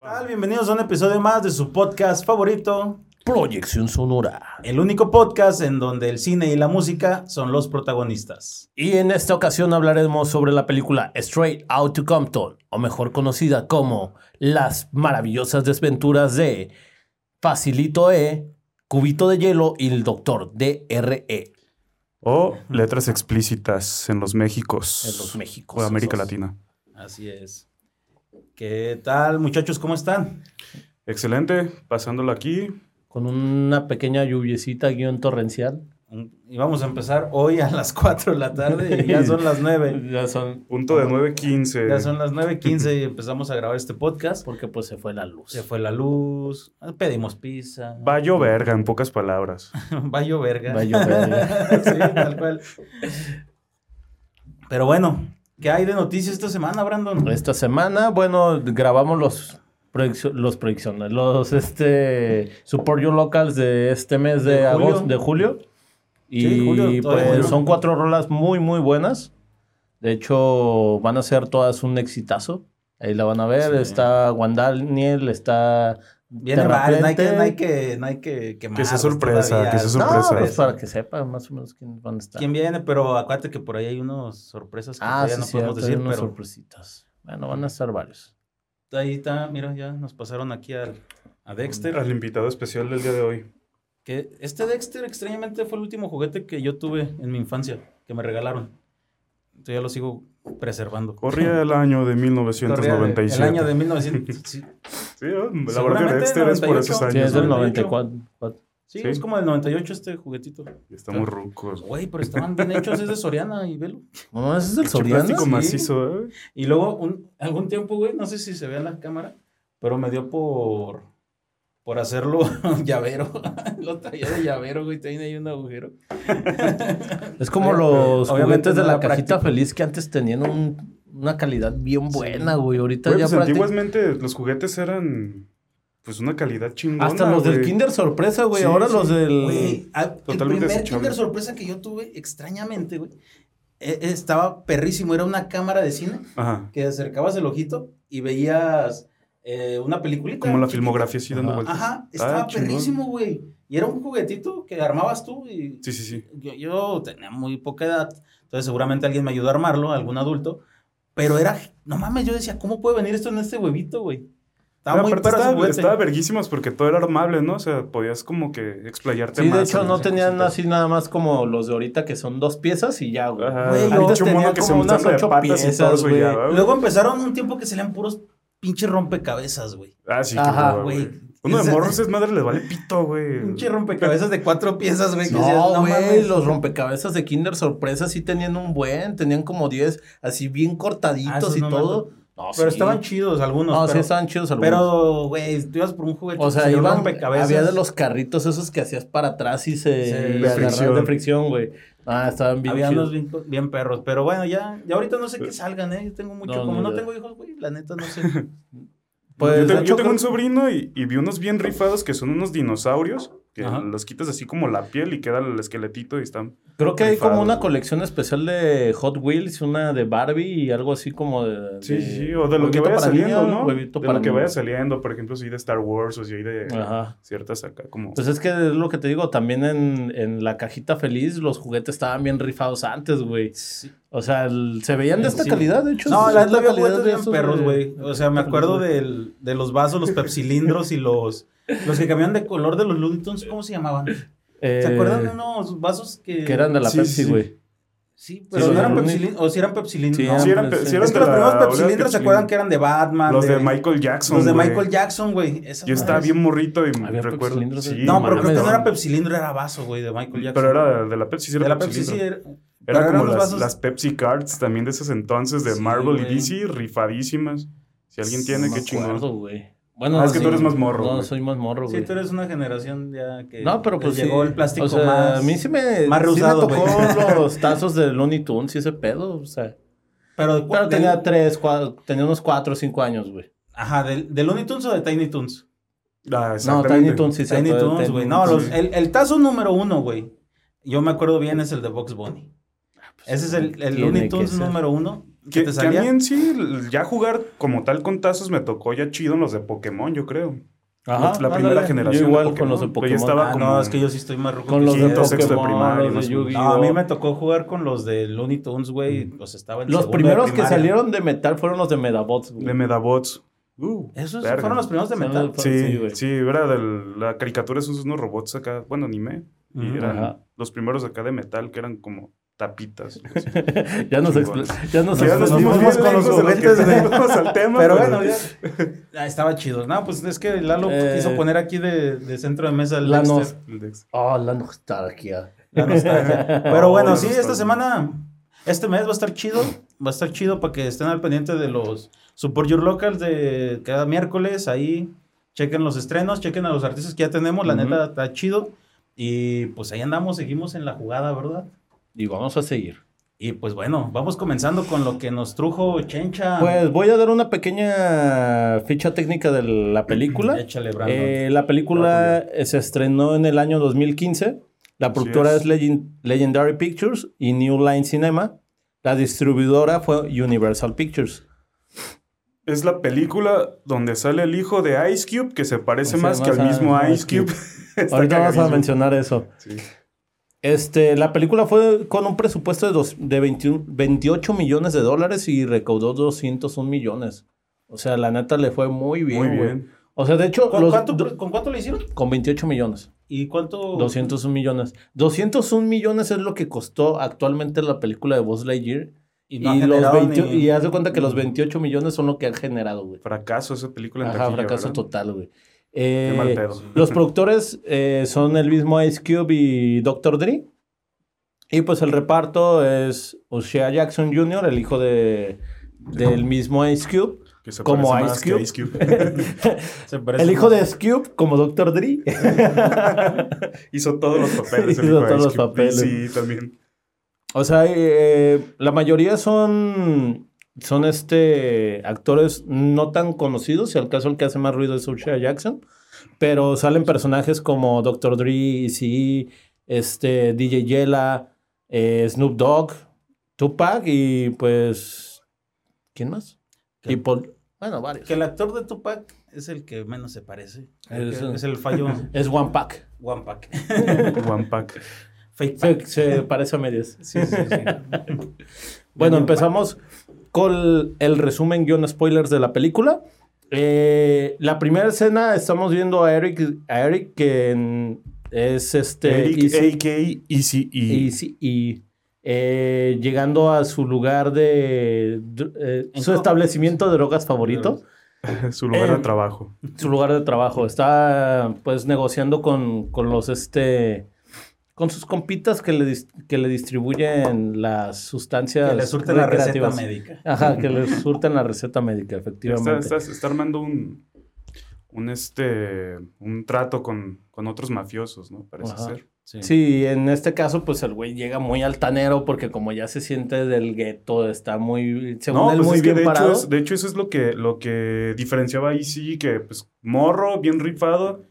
tal? Bienvenidos a un episodio más de su podcast favorito, Proyección Sonora. el único podcast en donde el cine y la música son los protagonistas. Y en esta ocasión hablaremos sobre la película Straight Out to Compton, o mejor conocida como Las maravillosas desventuras de Facilito E, Cubito de Hielo y el Doctor DRE O letras explícitas en los Méxicos. en los Méxicos. O América esos. Latina. Así es. ¿Qué tal, muchachos? ¿Cómo están? Excelente, pasándolo aquí. Con una pequeña lluviecita guion torrencial. Y vamos a empezar hoy a las 4 de la tarde y ya son las 9. Ya son... Punto de 9.15. Ya son las 9.15 y empezamos a grabar este podcast. Porque pues se fue la luz. Se fue la luz, pedimos pizza. Va a lloverga, en pocas palabras. Va a lloverga. Va a llover. sí, tal cual. Pero bueno, ¿qué hay de noticias esta semana, Brandon? Esta semana, bueno, grabamos los los proyecciones, los este Support Your Locals de este mes de, De agosto, de julio. Y Sí, julio, pues julio. son cuatro rolas muy, muy buenas. De hecho, van a ser todas un exitazo. Ahí la van a ver. Sí. Está Wandaniel, está. Viene varios, no hay que, no hay que, no hay que quemarlos Que sea sorpresa, todavía. que sea No, sorpresa. pues para que sepan más o menos quién van a estar. ¿Quién viene? Pero acuérdate que por ahí hay unas sorpresas que Ah, todavía sí, no sí, podemos decir, unas pero sorpresitas. Bueno, van a estar varios. ahí está, mira, ya nos pasaron aquí al, a Dexter. Al invitado especial del día de hoy. Que este Dexter extrañamente fue el último juguete que yo tuve en mi infancia, que me regalaron. Ya lo sigo preservando. Corría el año de Corría 1997. El año de 1900. Sí, Sí, la verdad que Dexter es por 98. esos años. Sí, es del ¿no? 94. sí, Sí. es como del 98 este juguetito. Estamos rucos. Güey, pero estaban bien hechos, es de Soriana y velo. No, ese es el Pinche Soriana. plástico Sí. macizo, ¿eh? Y luego, un, algún tiempo, güey, no sé si se ve en la cámara, pero me dio por, por hacerlo llavero. Lo traía de llavero, güey, tiene ahí un agujero. Es como los obviamente juguetes de la cajita feliz que antes tenían un- una calidad bien buena, güey. Ahorita Güey, ya pues antiguamente los juguetes eran pues una calidad chingona. Hasta los del. Kinder Sorpresa, güey. Sí, Ahora sí. los del... Güey, a- el Totalmente primer desechable. Kinder sorpresa que yo tuve, extrañamente, güey, e- estaba perrísimo. Era una cámara de cine Ajá. que acercabas el ojito y veías eh, una peliculita. Como la chiquita. filmografía así dando vueltas. Ajá, Está estaba chingón. perrísimo, güey. Y era un juguetito que armabas tú y Sí, sí, sí. yo, yo tenía muy poca edad, entonces seguramente alguien me ayudó a armarlo, algún adulto, pero era, no mames, yo decía, ¿cómo puede venir esto en este huevito, güey? Estaba Pero muy estaba, estaba verguísimos porque todo era armable, ¿no? O sea, podías como que explayarte Sí, más. de hecho no tenían cositas. así nada más como los de ahorita que son dos piezas y ya, güey. Ajá. Güey, mono tenían que se como unas ocho patas y piezas, todo eso y ya. Luego empezaron un tiempo que salían puros pinches rompecabezas, güey. Ah, sí, Ajá, güey. Uno de morros es madre, les vale pito, güey. Pinche rompecabezas de cuatro piezas, güey. No, güey, mames". los rompecabezas de Kinder Sorpresa sí tenían un buen, tenían como 10 así bien Ah, cortaditos esos y no todo. No, Pero sí. estaban chidos algunos. No, pero, sí estaban chidos algunos. Pero, güey, tú ibas por un juguete. O sea, iban, había de los carritos esos que hacías para atrás y se Sí, de agarraban fricción. de fricción, güey. Ah, estaban bien Había unos bien, bien perros. Pero bueno, ya, ya ahorita no sé qué salgan, ¿eh? Yo tengo mucho. No, como no tengo hijos, güey, la neta no sé. Pues, yo, te- yo tengo un sobrino y, y vi unos bien rifados que son unos dinosaurios que Ajá. los quitas así como la piel y queda el esqueletito y están. Creo que hay como una güey. colección especial de Hot Wheels, una de Barbie y algo así como de... Sí, de sí, sí, o de lo que vaya saliendo, niño, ¿no? de para lo que vaya saliendo, por ejemplo, si hay de Star Wars o si hay de Ajá. ciertas acá como... Pues es que es lo que te digo, también en, en la cajita feliz los juguetes estaban bien rifados antes, güey. O sea, el- se veían de esta Sí. calidad, de hecho. No, es la había calidad de esos perros, güey. O sea, me acuerdo del, de los vasos, los pepsilindros y los... Los que cambiaban de color de los Looney Tunes, ¿cómo se llamaban? Eh, ¿Se acuerdan de unos vasos que... Que eran de la Sí, Pepsi, güey. Sí, pero Sí, no eran pepsilindros, o si eran pepsilindros. Sí, no. eran Sí, eran, pe- sí eran Es que los primeros pepsilindros se Pepsi. acuerdan que eran de Batman. Los de Michael Jackson, Los de. Michael Jackson, güey. Yo estaba bien morrito y Había recuerdo... Sí, No, pero creo que no era pepsilindro, era vaso, güey, de Michael Jackson. Pero era de la Pepsi, sí era de la Pepsi, sí. Era, como los las, vasos- las Pepsi Cards también de esos entonces de Sí, Marvel y DC, rifadísimas. Si alguien tiene, No qué me chingón. Bueno, Ah, es que sí. tú eres más morro, No, güey. soy más morro, güey. Sí, tú eres una generación ya que... No, pero pues sí. Llegó el plástico o sea, más... A mí sí me, más sí me reusado, tocó güey. los tazos de Looney Tunes y ese pedo, o sea. Pero, de- Pero de- tenía tres, cuatro, tenía unos cuatro o cinco años, güey. Ajá, ¿de, de Looney Tunes o de Tiny Toons? Ah, No. Tiny Toons sí se Tiny Tiny güey. No, los- el, el tazo número uno, güey. Yo me acuerdo bien, es el de Box Bunny. Pues, Ese es el, Looney Tunes número uno. Que te que a mí en sí, ya jugar como tal con tazos me tocó ya chido en los de Pokémon, yo creo. Ajá, la primera generación Yo de igual Pokémon, con los de Pokémon. estaba Ah, como- no, es que yo sí estoy más ruco Con que los de sexto Pokémon, primaria, los de más o menos. Yu-Gi-Oh. No, a mí me tocó jugar con los de Looney Tunes, güey. Pues estaba en Los primeros que salieron de metal fueron los de Medabots, güey. De Medabots. Uh, ¿Esos verga. fueron los primeros de metal? Sí, Sí, güey. sí, era de la caricatura, esos unos robots acá, bueno, anime. Y eran Ajá. los primeros acá de metal, que eran como tapitas. ya nos, ya nos ya nos fuimos con los juguetes de- al tema. Pero bueno, ya. Ah, estaba chido. No, pues es que Lalo Eh, quiso poner aquí de, de centro de mesa el la Dexter. nos-. Oh, la nostalgia. La nostalgia. Pero bueno, sí, esta semana, este mes va a estar chido. Va a estar chido para que estén al pendiente de los Support Your Locals de cada miércoles. Ahí chequen los estrenos, chequen a los artistas que ya tenemos. La neta está chido. Y pues ahí andamos, seguimos en la jugada, ¿verdad? Y vamos a seguir. Y pues bueno, vamos comenzando con lo que nos trujo Chencha. Pues voy a dar una pequeña ficha técnica de la película. Échale, Brandon. Eh, la película se estrenó en el año 2015. La productora es. es, Legend- Legendary Pictures y New Line Cinema. La distribuidora fue Universal Pictures. Es la película donde sale el hijo de Ice Cube, que se parece más que al mismo Ice Cube. Está Ahorita vamos a mencionar eso. Sí. Este, la película fue con un presupuesto de, dos- de 21 28 millones de dólares y recaudó 201 millones. O sea, la neta le fue muy bien. Muy güey. bien. O sea, de hecho, ¿Con, los cuánto, do- ¿Con cuánto le hicieron? con 28 millones. ¿Y cuánto? 201 millones. 201 millones es lo que costó actualmente la película de Buzz Lightyear. Y, Y, no ha los generado 20 ni- y haz de cuenta que los 28 millones son lo que han generado, güey. Fracaso esa película en Ajá, taquilla, fracaso ¿verdad? total, güey. Qué Eh, mal pedo. Los productores eh, son el mismo Ice Cube y Dr. Dre. Y pues el reparto es O'Shea Jackson Jr., el hijo de, del mismo Ice Cube. Que se como Ice Cube. Ice Cube. Se El hijo más- de Ice Cube como Dr. Dre. Hizo todos los papeles. el Hizo todos Ice los Cube. papeles. Sí, también. O sea, eh, la mayoría son, son este, actores no tan conocidos. Si al caso el que hace más ruido es O'Shea Jackson. Pero salen personajes como Dr. Dre, sí, este, DJ Yella, eh, Snoop Dogg, Tupac y pues... ¿Quién más? ¿Qué? Y Paul- bueno, varios. Que el actor de Tupac es el que menos se parece. Es- Es, el fallo Es One Pack. One Pack. One Pack. Fake Pack. Se, se parece a medias. Sí, sí, sí. Bueno, empezamos con el resumen guion spoilers de la película. Eh, la primera escena estamos viendo a Eric, a Eric que en- es este Eric, Easy- a.k.a. Easy E. Easy E, eh, llegando a su lugar de, de- eh, su establecimiento de drogas favorito, Su lugar Eh, de trabajo. su lugar de trabajo. Está pues negociando con, con los este con sus compitas que le, que le distribuyen las sustancias Que le surten la receta médica. Ajá, que le surten la receta médica, Está, efectivamente. está- está armando un, un, este, un trato con, con otros mafiosos, ¿no? Parece Ajá. ser. Sí. Sí, en este caso, pues el güey llega muy altanero porque como ya se siente del gueto, está muy, según No, él, pues muy es que bien de parado. hecho, es- de hecho eso es lo que, lo que diferenciaba ahí sí, que pues morro, bien rifado,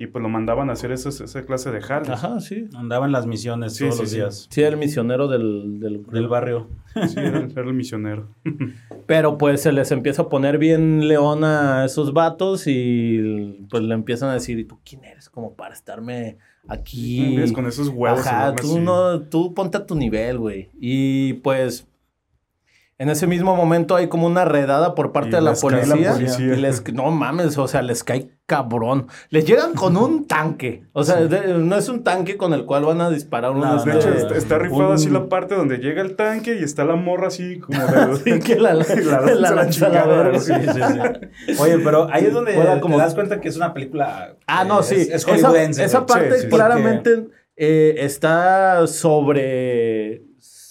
y pues lo mandaban a hacer esas- esa clase de jales. Ajá, sí. Andaba en las misiones Sí, todos sí, los sí. días. Sí, el misionero del, del, Del barrio. Sí, era, era el misionero. Pero pues se les empieza a poner bien león a esos vatos y pues le empiezan a decir, ¿y tú quién eres como para estarme aquí? ¿Ves? Con esos huevos. Ajá, tú, no, tú ponte a tu nivel, güey. Y pues en ese mismo momento hay como una redada por parte Y de la policía. Y les, no mames, o sea, les cae cabrón. Les llegan con un tanque. O sea, de- no es un tanque con el cual van a disparar No, unos... De no, hecho, no, está, está rifado un- así la parte donde llega el tanque y está la morra así como de... Sí, que la, La la, la chingada, sí, sí, Oye, pero ahí es donde Fuera como- te das cuenta que es una película. Ah, eh, no, sí. Es, es esa, parte Sí, sí, sí. claramente eh, está sobre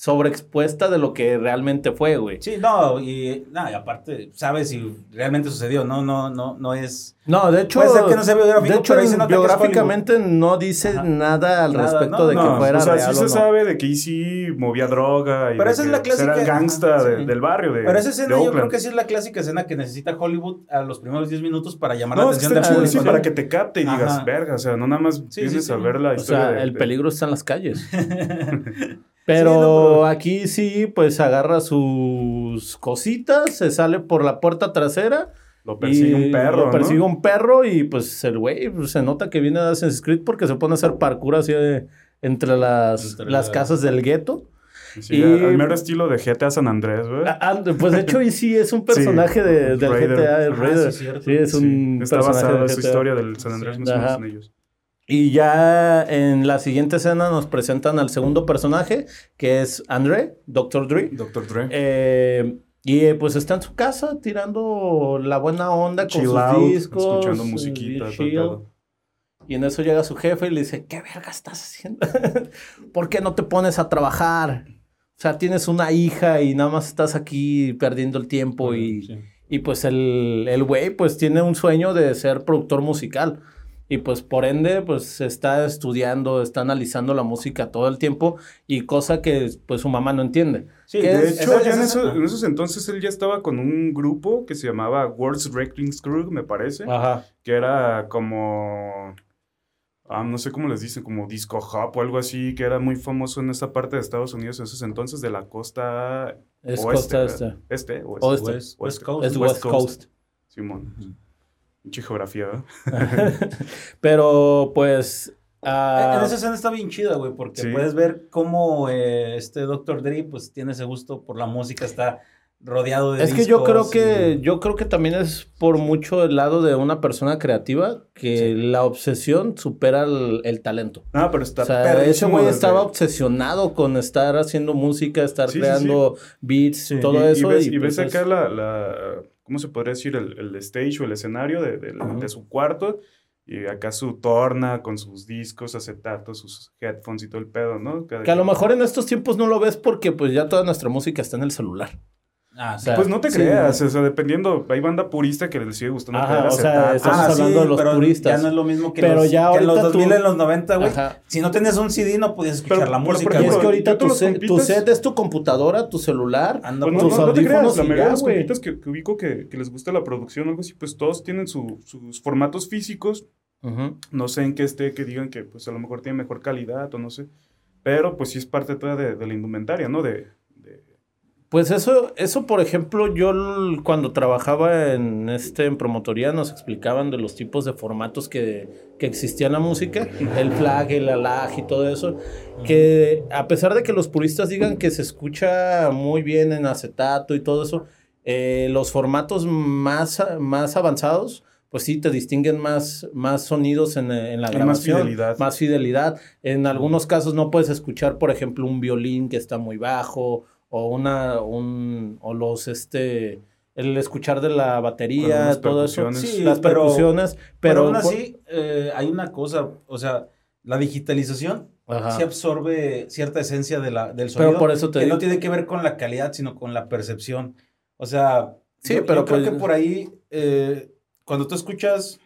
sobreexpuesta de lo que realmente fue, güey. Sí, no, y, no, y aparte, sabes si realmente sucedió, no, no, no, no es. No, de hecho, Puede ser que no sea biográfico, de hecho pero ahí se nota que es biográficamente no dice Ajá. nada al Nada, respecto no, de que No, fuera o sea, real sí o se sabe de que Easy movía droga y Pero de esa es que, la pues, era clásica- gangsta ajá, de- sí. del barrio de Pero esa escena yo creo que sí es la clásica escena que necesita Hollywood a los primeros 10 minutos para llamar la es atención del público. sí, para que te capte y digas, Ajá. verga, o sea, no nada más Sí, vienes sí, a sí. ver la O historia sea, de- el peligro está en las calles. Pero, Sí, no, pero- aquí sí, pues agarra sus cositas, se sale por la puerta trasera. Lo persigue y un perro, Lo persigue ¿no? un perro y pues el güey pues, se nota que viene de Assassin's Creed porque se pone a hacer parkour así de- entre las, Entre las casas del gueto. Sí, y- al mero estilo de GTA San Andrés, güey. Ah, ah, pues de hecho, y sí es un personaje de, del Raider. GTA, el Ah, Raider. sí, cierto. Sí, es Sí, un está personaje basado en su historia del San Andrés, Sí. más o menos Ajá. en ellos. Y ya en la siguiente escena nos presentan al segundo personaje, que es André, Dr. Dre. Dr. Dre. Eh, y eh, pues está en su casa tirando la buena onda con Chill sus out, discos. escuchando eh, musiquita. Y en eso llega su jefe y le dice, ¿qué verga estás haciendo? ¿Por qué no te pones a trabajar? O sea, tienes una hija y nada más estás aquí perdiendo el tiempo y, Sí. y pues el el güey pues tiene un sueño de ser productor musical. Y pues por ende pues está estudiando, está analizando la música todo el tiempo y cosa que pues su mamá no entiende. Sí, ¿Qué de es? hecho, ya en, eso- en esos entonces él ya estaba con un grupo que se llamaba World's Wrestling Crew, me parece. Ajá. Que era como. ah, no sé cómo les dicen, como disco hop o algo así, que era muy famoso en esa parte de Estados Unidos en esos entonces, de la costa Es oeste. costa este. Este, oeste. Oeste. West, West Coast. Es West West Coast. Coast. Simón. Pinche geografía, ¿verdad? Pero pues... ah, En esa escena está bien chida, güey, porque Sí. puedes ver cómo eh, este Dr. Dre, pues, tiene ese gusto por la música, está rodeado de Es que yo creo que y- yo creo que también es por mucho el lado de una persona creativa que la obsesión supera el, el talento. Ah, pero está O sea, ese güey estaba obsesionado con estar haciendo música, estar Sí, sí, creando beats, Sí. todo y, y eso. ves, y y ves pues acá es- la, la- ¿cómo se podría decir? El, el stage o el escenario de, de- su cuarto. Y acá su torna con sus discos, acetatos, sus headphones y todo el pedo, ¿no? Cada Que a lo mejor en estos tiempos no lo ves porque pues ya toda nuestra música está en el celular. Ah, sí. sea, Pues no te Sí, creas, o sea, dependiendo, hay banda purista que les sigue gustando Ajá, o sea, estamos Ah, hablando de los pero puristas. Ya no es lo mismo que, Pero los, ya que en los ahorita tú- 2000, en los 90, güey. Si no tenías un CD, no podías escuchar Pero- la pero, por música, Y es que ahorita tu set, tu set es tu computadora, tu celular. Anda Pues no, tus no, no te creas, audífonos la mayoría de los güey. compitas que, que ubico que, que les gusta la producción o algo así, pues todos tienen su- sus formatos físicos. Ujú. No sé en qué esté, que digan que pues a lo mejor tiene mejor calidad o no sé. Pero pues sí es parte toda de, de la indumentaria, ¿no? De- Pues eso, eso por ejemplo, yo cuando trabajaba en este en promotoría nos explicaban de los tipos de formatos que, que existía en la música, el flag, el alag y todo eso, que a pesar de que los puristas digan que se escucha muy bien en acetato y todo eso, eh, los formatos más, más avanzados, pues sí, te distinguen más, más sonidos en, en la más grabación. fidelidad. Más fidelidad. En algunos casos no puedes escuchar, por ejemplo, un violín que está muy bajo o una, un, o los, este, el escuchar de la batería, todo eso. Sí, las pero- percusiones, Pero, pero... aún así, eh, hay una cosa, o sea, la digitalización Ajá. sí absorbe cierta esencia de la, del Pero sonido. por eso te que digo- no tiene que ver con la calidad, sino con la percepción. O sea, Sí, yo, pero yo creo pues- que por ahí, eh, cuando tú escuchas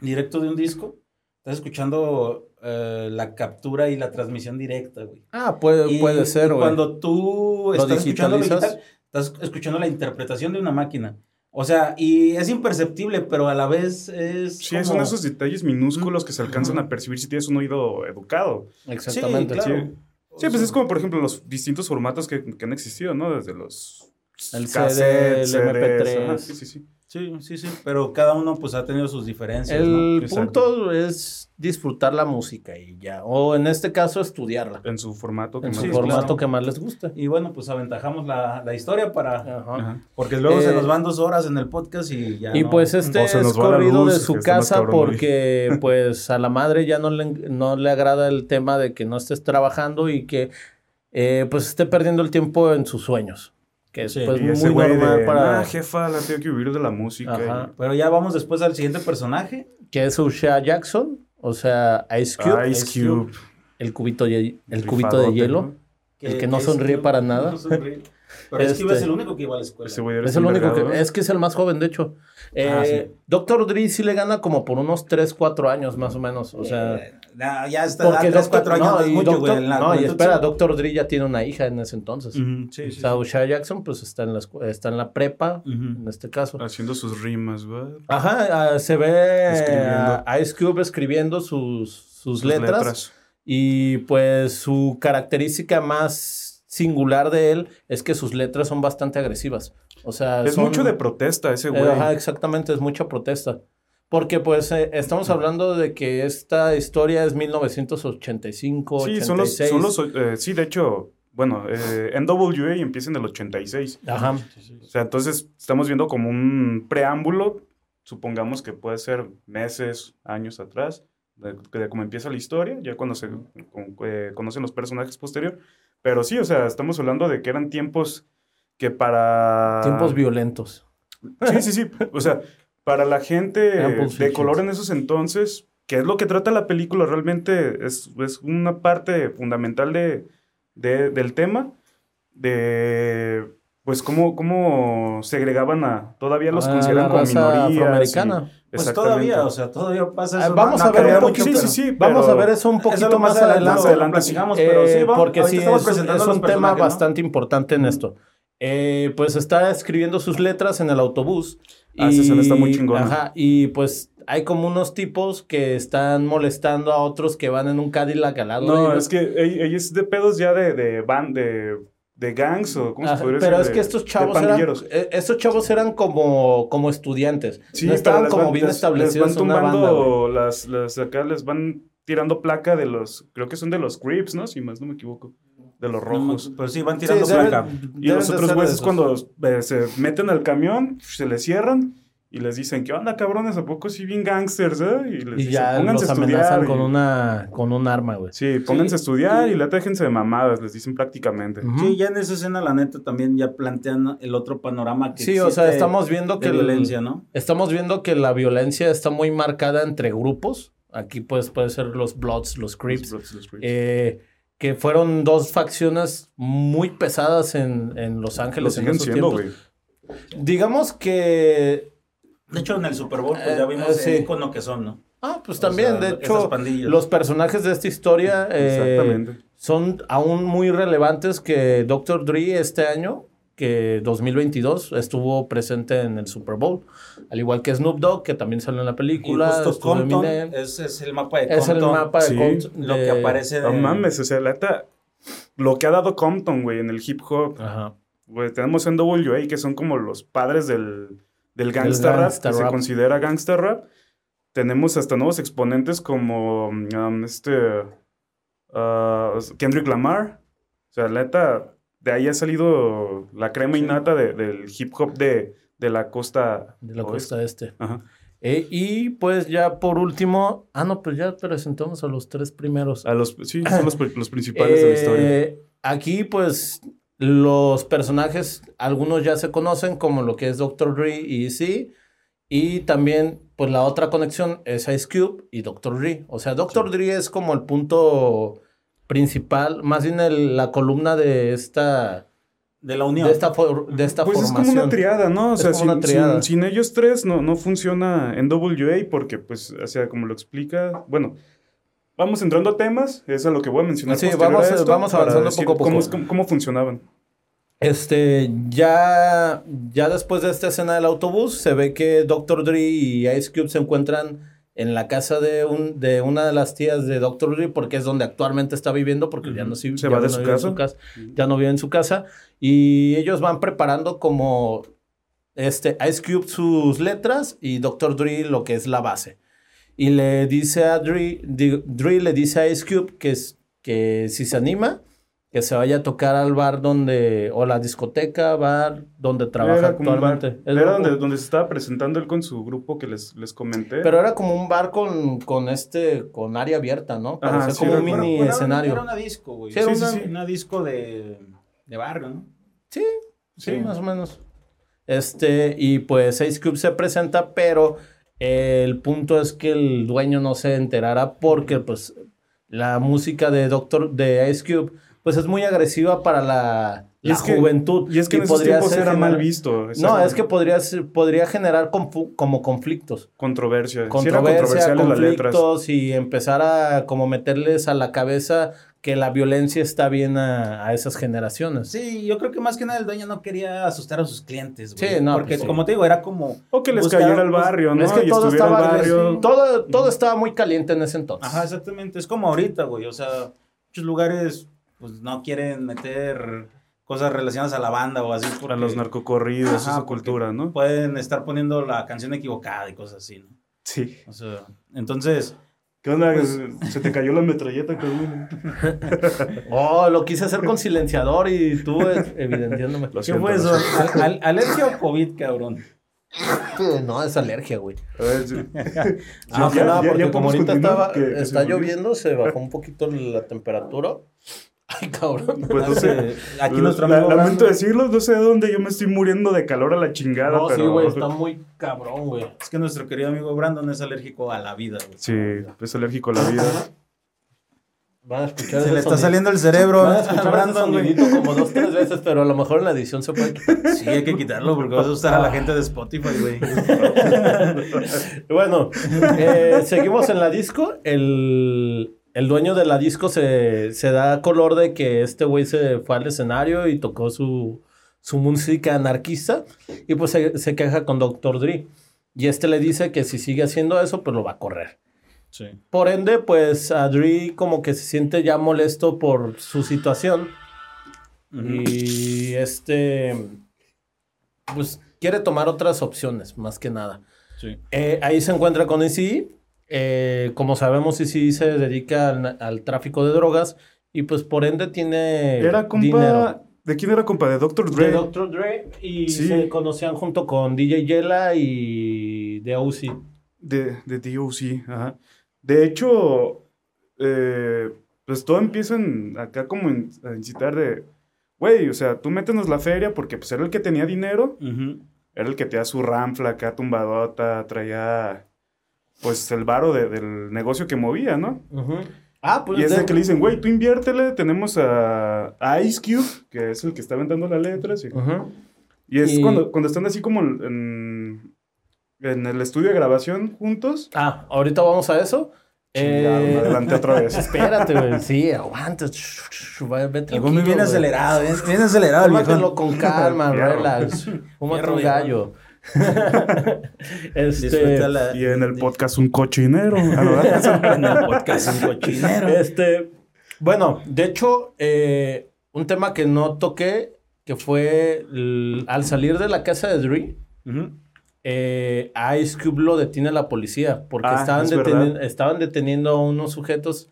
directo de un disco, estás escuchando eh, la captura y la transmisión directa, güey. Ah, puede, Y- puede ser, güey. Cuando tú estás escuchando lo digitalizas. digital, estás escuchando la interpretación de una máquina. O sea, y es imperceptible, pero a la vez es. Sí, como- son esos detalles minúsculos que se alcanzan a percibir si tienes un oído educado. Exactamente. Sí, claro. Sí. Sí, pues es como, por ejemplo, los distintos formatos que, que han existido, ¿no? Desde los El cassettes, CD, el CDs, MP3. ajá, sí, sí, sí. Sí, sí, sí. Pero cada uno pues ha tenido sus diferencias. El punto es disfrutar la música y ya. O en este caso, estudiarla. En su formato. que En más su Sí, les formato gusta. claro. que más les guste. Y bueno, pues aventajamos la, la historia para. Ajá. Ajá. Porque luego se Eh, nos van dos horas en el podcast y ya. Y no. pues este es corrido luz, de su casa hoy. porque pues a la madre ya no le, no le agrada el tema de que no estés trabajando y que eh, pues esté perdiendo el tiempo en sus sueños. Que es Sí, pues muy normal de, para... "Ah, jefa, la tengo que vivir de la música. Ajá. y- Pero ya vamos después al siguiente personaje. Que es Usha Jackson, o sea, Ice Cube, Ice Ice Cube. el cubito, de, el cubito de hielo. ¿no? El que no sonríe para nada. No sonríe. Pero es que Este- es el único que iba a la escuela. Ese güey Es el único que... Es que es el más joven, de hecho. Eh, Ah, sí. Doctor Dre sí le gana como por unos 3, 4 años más o menos. O sea... Eh, nah, ya está. Porque Porque 3, Doctor- 4 años no, es y mucho, Doctor- güey. en la no, y espera. Doctor Dre ya tiene una hija en ese entonces. Ujú, sí, O sí. sea, Usha Jackson pues está en la, está en la prepa, en este caso. Haciendo sus rimas, güey. Ajá, ah, se ve Escribiendo. a Ice Cube escribiendo sus, sus, Sus letras, letras. Y pues su característica más singular de él es que sus letras son bastante agresivas. O sea, Es son- mucho de protesta ese eh, güey. Ajá, exactamente, es mucha protesta. Porque pues eh, estamos hablando de que esta historia es 1985, Sí, 86. son los, son los, eh, sí, de hecho, bueno, eh, NWA empieza en el 86. Ajá. O sea, entonces estamos viendo como un preámbulo, supongamos que puede ser meses, años atrás, de, de cómo empieza la historia, ya cuando se con- eh, conocen los personajes posterior. Pero sí, o sea, estamos hablando de que eran tiempos que para... Tiempos violentos. Sí, sí, sí. O sea, para la gente de color en esos entonces, que es lo que trata la película, realmente es, es una parte fundamental de, de- del tema, de pues cómo, cómo segregaban a, todavía los a consideran como y- afroamericana. Pues todavía, o sea, todavía pasa Ah, eso. vamos no, a ver un poquito, sí, sí, sí, Vamos a ver eso un poquito Eso más, más adelante, adelante. más adelante, lo sí. platicamos, pero sí, vamos, porque sí, es, un tema bastante importante en esto. Eh, pues está escribiendo sus letras en el autobús. Ah, esa escena está muy chingona. Ajá, y pues hay como unos tipos que están molestando a otros que van en un Cadillac al lado No, es que ella es de pedos ya de, de, van, de, de gangs o cómo Ajá, se podría pero decir, es que estos chavos eran, eh, estos chavos eran como, como estudiantes. Sí, no estaban como van- bien les- establecidos Les van banda. tumbando las, las acá les van tirando placa de los, creo que son de los Crips, ¿no? Si más no me equivoco. De los No, rojos. Pues sí, van tirando Sí, deben- placa. y los otros güeyes cuando eh, se meten al camión, se les cierran y les dicen, ¿qué onda, cabrones? ¿A poco sí bien gangsters, eh? Y les Y dicen, ya pónganse los a estudiar. y- con, una, con un arma, güey. Sí, pónganse a estudiar y la déjense de mamadas, les dicen prácticamente. Sí, ya en esa escena, la neta, también ya plantean el otro panorama que Sí, o sea, estamos viendo que el- violencia, ¿no? Estamos viendo que la violencia está muy marcada entre grupos. Aquí pues puede ser los Bloods, los Crips. Los Bloods, los Crips. eh, que fueron dos facciones muy pesadas en, en Los Lo Ángeles en esos siendo, güey. Digamos que... De hecho, en el Super Bowl, pues Eh, ya vimos eh, sí. el icono que son, ¿no? Ah, pues O también, sea, de hecho, los personajes de esta historia eh, son aún muy relevantes que Dr. Dre este año, que 2022 estuvo presente en el Super Bowl, al igual que Snoop Dogg, que también salió en la Y película. justo Compton, es el mapa de es el Compton. mapa de Sí, Compton Lo que aparece de... No mames, o sea, la neta, lo que ha dado Compton, güey, en el hip hop. Ajá. Güey, tenemos NWA, que son como los padres del, del gangsta rap, gangsta que se considera gangsta rap. Tenemos hasta nuevos exponentes como um, este uh, Kendrick Lamar. O sea, la neta, de ahí ha salido la crema innata de- del hip hop de, de la costa. De la oeste. costa este. Ajá. Eh, y pues ya por último, ah, no, pues ya presentamos a los tres primeros. A los, sí, son los, los principales de la historia. Eh, Aquí, pues, los personajes, algunos ya se conocen, como lo que es Dr. Dre y sí. Y también, pues, la otra conexión es Ice Cube y Dr. Dre. O sea, Dr. Dre es como el punto principal, más bien el- la columna de esta, De la unión. de esta, for- de esta Pues es como una triada, ¿no? O Es sea, como sin, una triada. sin- sin ellos tres no, no funciona en WA porque, pues, o sea, como lo explica, bueno, vamos entrando a temas, es a lo que voy a mencionar. Sí, vamos- a esto, vamos avanzando poco a poco. Cómo, es- cómo- cómo funcionaban. Este, ya, ya después de esta escena del autobús, se ve que Dr. Dre y Ice Cube se encuentran en la casa de, un, de una de las tías de Dr. Dre, porque es donde actualmente está viviendo, porque ya no, Se ya va de no su vive en casa. casa. Ya no vive en su casa. Y ellos van preparando como este, Ice Cube sus letras y Dr. Dre lo que es la base. Y le dice a Dre, Dre le dice a Ice Cube que, es, que si se anima, que se vaya a tocar al bar donde, o la discoteca, bar donde trabaja Era un bar. actualmente. Es Era donde, donde se estaba presentando él con su grupo que les, les comenté. Pero era como un bar con, con este, con área abierta, ¿no? Ajá, Parecía sí, como un recuerdo. mini Era una- escenario. Era una disco, güey. Sí, era Sí, una- sí, sí. Una disco de, de barrio, ¿no? Sí, sí, Sí. más o menos. Este, y pues Ice Cube se presenta, pero el punto es que el dueño no se enterara porque pues la música de Doctor, de Ice Cube pues es muy agresiva para la, Y la es que- juventud. Y es que en esos podría tiempos ser era mal visto. No, es que podría, ser- podría generar como conflictos. Controversia. Controversia, letras. conflictos y empezar a como meterles a la cabeza que la violencia está bien a, a esas generaciones. Sí, yo creo que más que nada el dueño no quería asustar a sus clientes, güey. Sí, no, Porque pues sí. como te digo, era como... O que les buscar- cayera al barrio, ¿no? Es que y todo estaba, barrio. todo, todo estaba muy caliente en ese entonces. Ajá, exactamente. Es como ahorita, güey. O sea, muchos lugares pues no quieren meter cosas relacionadas a la banda o así. A los narcocorridos, Ajá, esa cultura, ¿no? Pueden estar poniendo la canción equivocada y cosas así, ¿no? Sí. O sea, entonces... ¿Qué onda? Pues- Se te cayó la metralleta, cabrón. Oh, lo quise hacer con silenciador y tú evidenciándome. Lo ¿Qué fue eso? siento. Al- al- ¿Alergia o COVID, cabrón? No, es alergia, güey. A ver, sí. Ah, Ya- nada, ya- porque ya como ahorita estaba, que- que se está lloviendo, se bajó un poquito la temperatura. Ay, cabrón. Pues no sé. Aquí nuestro La- amigo lamento decirlo, no sé de dónde yo me estoy muriendo de calor a la chingada, No, pero... sí, güey, está muy cabrón, güey. Es que nuestro querido amigo Brandon es alérgico a la vida, güey. Sí, es alérgico a la vida. Van a escuchar Se le está sonido- saliendo el cerebro Van a escuchar Brandon, güey. como dos, tres veces, pero a lo mejor en la edición se puede quitar. Sí, hay que quitarlo porque vas a asustar a la gente de Spotify, güey. Bueno, eh, seguimos en la disco. El, el dueño de la disco se, se da color de que este güey se fue al escenario y tocó su, su música anarquista. Y pues se, se queja con Dr. Dre. Y este le dice que si sigue haciendo eso, pues lo va a correr. Sí. Por ende, pues a Dre como que se siente ya molesto por su situación. Y este, pues quiere tomar otras opciones, más que nada. Sí. Eh, ahí se encuentra con ECE. Eh, como sabemos, ECE se dedica al, al tráfico de drogas y pues por ende tiene Era compa... dinero. ¿De quién era compa? De Dr. Dre. De Dr. Dre y Sí. se conocían junto con DJ Yela y The OC. De, de DOC, ajá. De hecho, eh, pues todo empieza en- acá como en- a incitar de, güey, o sea, tú métenos la feria porque pues era el que tenía dinero, era el que tenía su ranfla acá tumbadota, traía pues el varo de- del negocio que movía, ¿no? Ah, pues Y es de- que le dicen, güey, tú inviértele, tenemos a, a Ice Cube, que es el que está aventando las letras. Y, es Y- Cuando, cuando están así como en, en el estudio de grabación juntos. Ah, ahorita vamos a eso. Chingado, Eh, adelante otra vez. Espérate, güey. Sí, aguanta. Vete El Gumi tranquilo, bien acelerado, bien, acelerado el Tómatelo con calma, relax. Fúmate un gallo. este, la- Y en el podcast un cochinero. En el podcast un cochinero. este, bueno, de hecho, eh, un tema que no toqué, que fue al salir de la casa de Dre, eh, a Ice Cube lo detiene la policía porque Ah, estaban, es deteni- verdad. estaban deteniendo a unos sujetos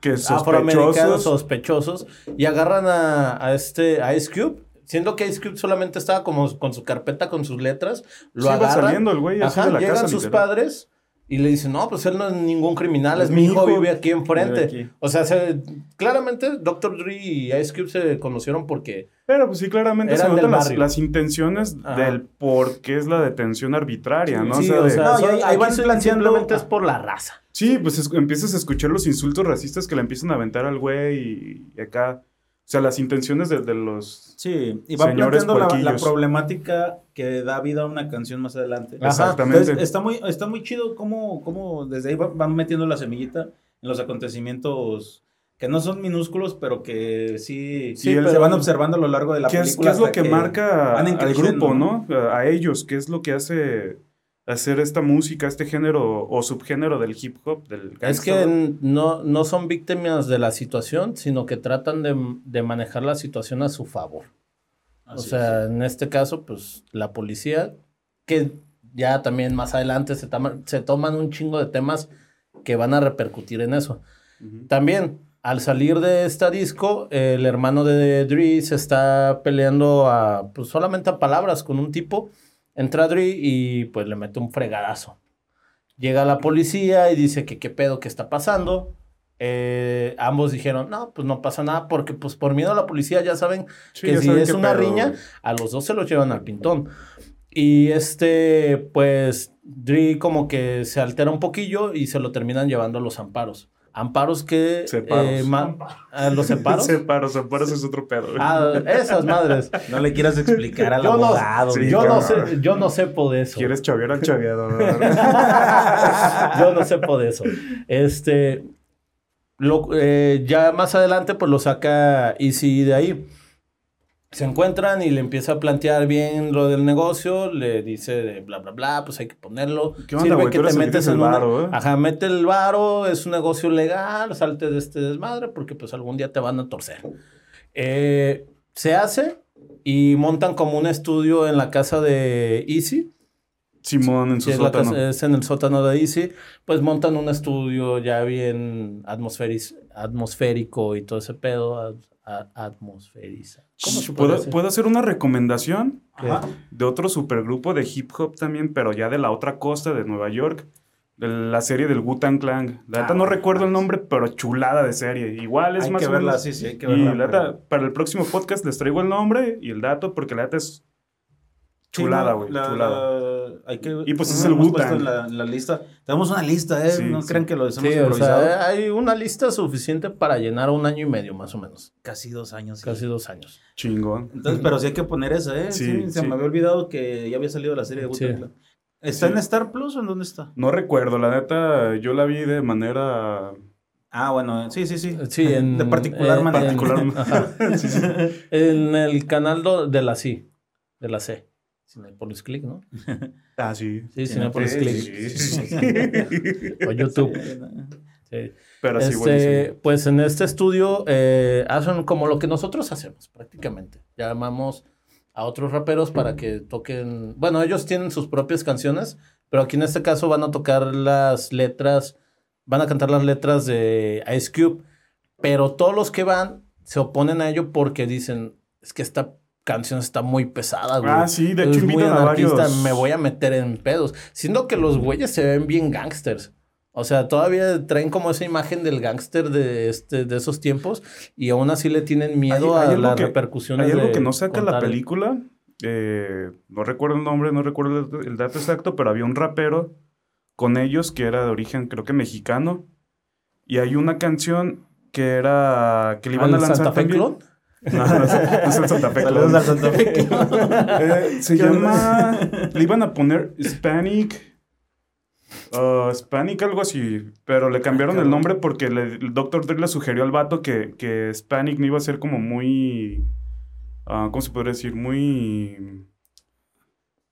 que afroamericanos sospechosos. sospechosos y agarran a, a este a Ice Cube, siendo que Ice Cube solamente estaba como con su carpeta con sus letras, lo Sí, iba agarran, saliendo el güey así ajá, de la llegan casa, sus literal. padres y le dicen, no, pues él no es ningún criminal, es, Es mi hijo, hijo, vive aquí enfrente. vive aquí. O sea, se- claramente Dr. Dre y Ice Cube se conocieron porque... Pero pues sí, claramente Eran se notan del las, barrio. las intenciones Ajá. del por qué es la detención arbitraria, ¿no? sí, o sea, o de- sea, No, son- ahí- ahí van planteando- simplemente es por la raza. sí, pues es- empiezas a escuchar los insultos racistas que le empiezan a aventar al güey y, y acá. O sea, las intenciones de, de los. Sí, y va Señores planteando la, la problemática que da vida a una canción más adelante. Ajá. Exactamente. Entonces, está muy, está muy chido cómo, cómo desde ahí va- van metiendo la semillita en los acontecimientos que no son minúsculos, pero que sí, Sí, se pero- van observando a lo largo de la ¿Qué es, película. qué es lo hasta que, marca al grupo, ¿no? A ellos, ¿qué es lo que hace hacer esta música, este género o subgénero del hip hop? Del Es que no, no son víctimas de la situación, sino que tratan de, de manejar la situación a su favor. o sea, en este caso, pues la policía, que ya también más adelante se, toma- se toman un chingo de temas que van a repercutir en eso. También, al salir de esta disco, el hermano de Dre se está peleando a, pues solamente a palabras con un tipo. Entra Dre y pues le mete un fregadazo. Llega la policía y dice que qué pedo que está pasando. Eh, ambos dijeron, no, pues no pasa nada, porque pues por miedo a la policía ya saben Sí, que ya si saben es una pedo, riña, a los dos se los llevan al pintón. Y este, pues, Dre como que se altera un poquillo y se lo terminan llevando a los amparos. Amparos que... Separos. eh, ma- ah, ¿Los separos? Separos, separos es otro pedo. Ah, esas madres. No le quieras explicar al Yo no, abogado. sí, yo, no sé, yo no sepo de eso. ¿Quieres chavear al chaveador? yo no sepo de eso. Este, lo- eh, ya más adelante, pues lo saca Easy de ahí. Se encuentran y le empieza a plantear bien lo del negocio. Le dice de bla, bla, bla, pues hay que ponerlo. ¿Qué onda, güey? Tú eres el que tienes el una- varo, ¿eh? Ajá, mete el varo, es un negocio legal, salte de este desmadre porque pues algún día te van a torcer. Eh, se hace y montan como un estudio en la casa de Easy. Simón en su Sí, sótano. casa- es en el sótano de Easy. Pues montan un estudio ya bien atmosférico y todo ese pedo. Atmosferiza. ¿Cómo se puede ¿Puedo, hacer una recomendación? Ajá. de otro supergrupo de hip hop también, pero ya de la otra costa de Nueva York, de la serie del Wu-Tang Clan. La neta Ah, no recuerdo el nombre, pero chulada de serie. Igual es Hay más que o verla, menos. sí, sí, hay que y verla. la neta, pero- para el próximo podcast les traigo el nombre y el dato, porque la neta es Sí, chulada, no, güey. la- chulada. Hay que, Y pues es lo el puesto en la, en la lista. Tenemos una lista, ¿eh? Sí, no sí. crean que lo hemos Sí, o improvisado. sea, hay una lista suficiente para llenar un año y medio, más o menos. Casi dos años. sí. Casi dos años. Chingón. Entonces, pero sí hay que poner esa, ¿eh? Sí, Sí, se me había olvidado que ya había salido la serie de Wu-Tang Sí. Clan. ¿Está Sí. en Star Plus o en dónde está? No recuerdo, la neta, yo la vi de manera. Ah, bueno, sí, sí, sí. Sí, en, De particular en- manera. en- ajá. En el canal do- de la C. De la C. Cinepolis Click, ¿no? Ah, sí. Sí, Click. sí, sí, sí. O YouTube. Sí. Pero sí, Este, pues en este estudio eh, hacen como lo que nosotros hacemos prácticamente. Llamamos a otros raperos para que toquen, bueno, ellos tienen sus propias canciones, pero aquí en este caso van a tocar las letras, van a cantar las letras de Ice Cube, pero todos los que van se oponen a ello porque dicen, es que esta canción está muy pesada, güey. Ah, sí, de hecho invitan a varios. me voy a meter en pedos. Siendo que los güeyes se ven bien gangsters. O sea, todavía traen como esa imagen del gángster de, este, de esos tiempos y aún así le tienen miedo Hay- hay a las que- repercusiones. Hay algo de que no saca la película. eh, no recuerdo el nombre, no recuerdo el, el dato exacto, pero había un rapero con ellos que era de origen, creo que mexicano. Y hay una canción que era. que le iban ¿Al a lanzar. Santa Fe también. Clon? No, no, es, el Santa Fe Saludos al Santa Fe. Eh, se ¿Qué llama. Le iban a poner Hispanic. uh, Hispanic, algo así. Pero le cambiaron el cabrón. nombre porque le- el Dr. Dre le sugirió al vato que, que Hispanic no iba a ser como muy. ah, ¿Cómo se podría decir? Muy.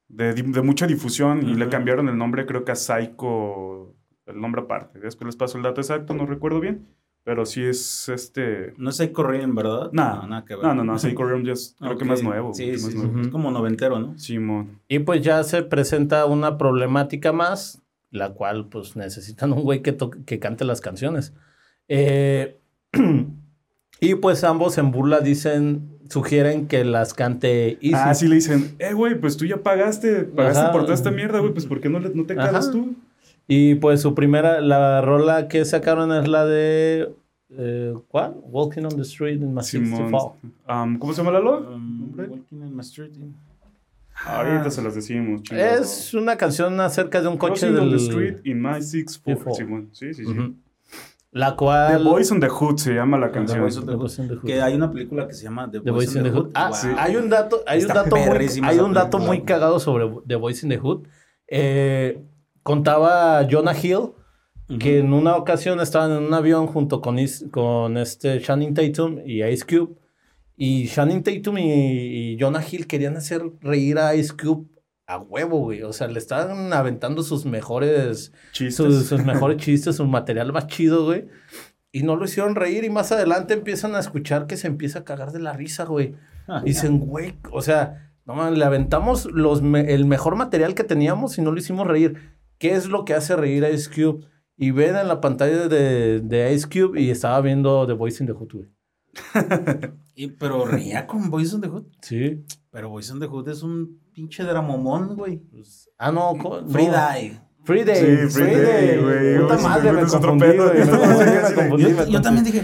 De, mucha difusión. Y le cambiaron el nombre, creo que a Psycho. El nombre aparte. Después les paso el dato exacto, no recuerdo bien. Pero sí es este. No es Rim, ¿verdad? No, nada que ver. No, no, no. Realm ya es creo que más nuevo. Sí, sí, más sí. nuevo. Es como noventero, ¿no? Simón. Y pues ya se presenta una problemática más, la cual pues necesitan un güey que, toque- que cante las canciones. Eh, y pues ambos en burla dicen, sugieren que las cante Easy. Ah, sí le dicen, eh, güey, pues tú ya pagaste, pagaste Ajá. por toda esta mierda, güey, pues ¿por qué no, le- no te calas tú? Y pues su primera, la rola que sacaron es la de, eh, ¿cuál? Walking on the Street in my. 64. Am, ¿Cómo se llama Lalo? Um, ¿Nombre? walking in my street. Ahorita Ah. se las decimos, chingado. Es una canción acerca de un coche Crossing on del... the street in my six four. Sí, sí, sí. La The cual... Boys on the Hood se llama la The canción. Boys on the The Hood. Boys in the Hood. Que hay una película que se llama The, The Boys in the Hood. Ah, Wow. sí. hay un dato, hay un dato, muy, hay un dato muy cagado sobre The Boys in the Hood. Eh, contaba Jonah Hill que en una ocasión estaban en un avión junto con, Is- con este Shannon Tatum y Ice Cube. Y Shannon Tatum y, y Jonah Hill querían hacer reír a Ice Cube a huevo, güey. O sea, le estaban aventando sus mejores Chistes. sus, sus mejores chistes, su material más chido, güey. Y no lo hicieron reír y más adelante empiezan a escuchar que se empieza a cagar de la risa, güey. Ah, Dicen, güey, o sea, no man, le aventamos los me- el mejor material que teníamos y no lo hicimos reír. ¿Qué es lo que hace reír a Ice Cube? Y ven en la pantalla de, de Ice Cube y estaba viendo The Voice in the Hood, güey. Y, pero reía con Boys on the Hood. Sí. Pero Boys on the Hood es un pinche dramomón, güey. Pues, ah, no. co- no. Free Die. Free Day. Sí, Free Day, güey. Puta madre, me confundí, Yo, también dije,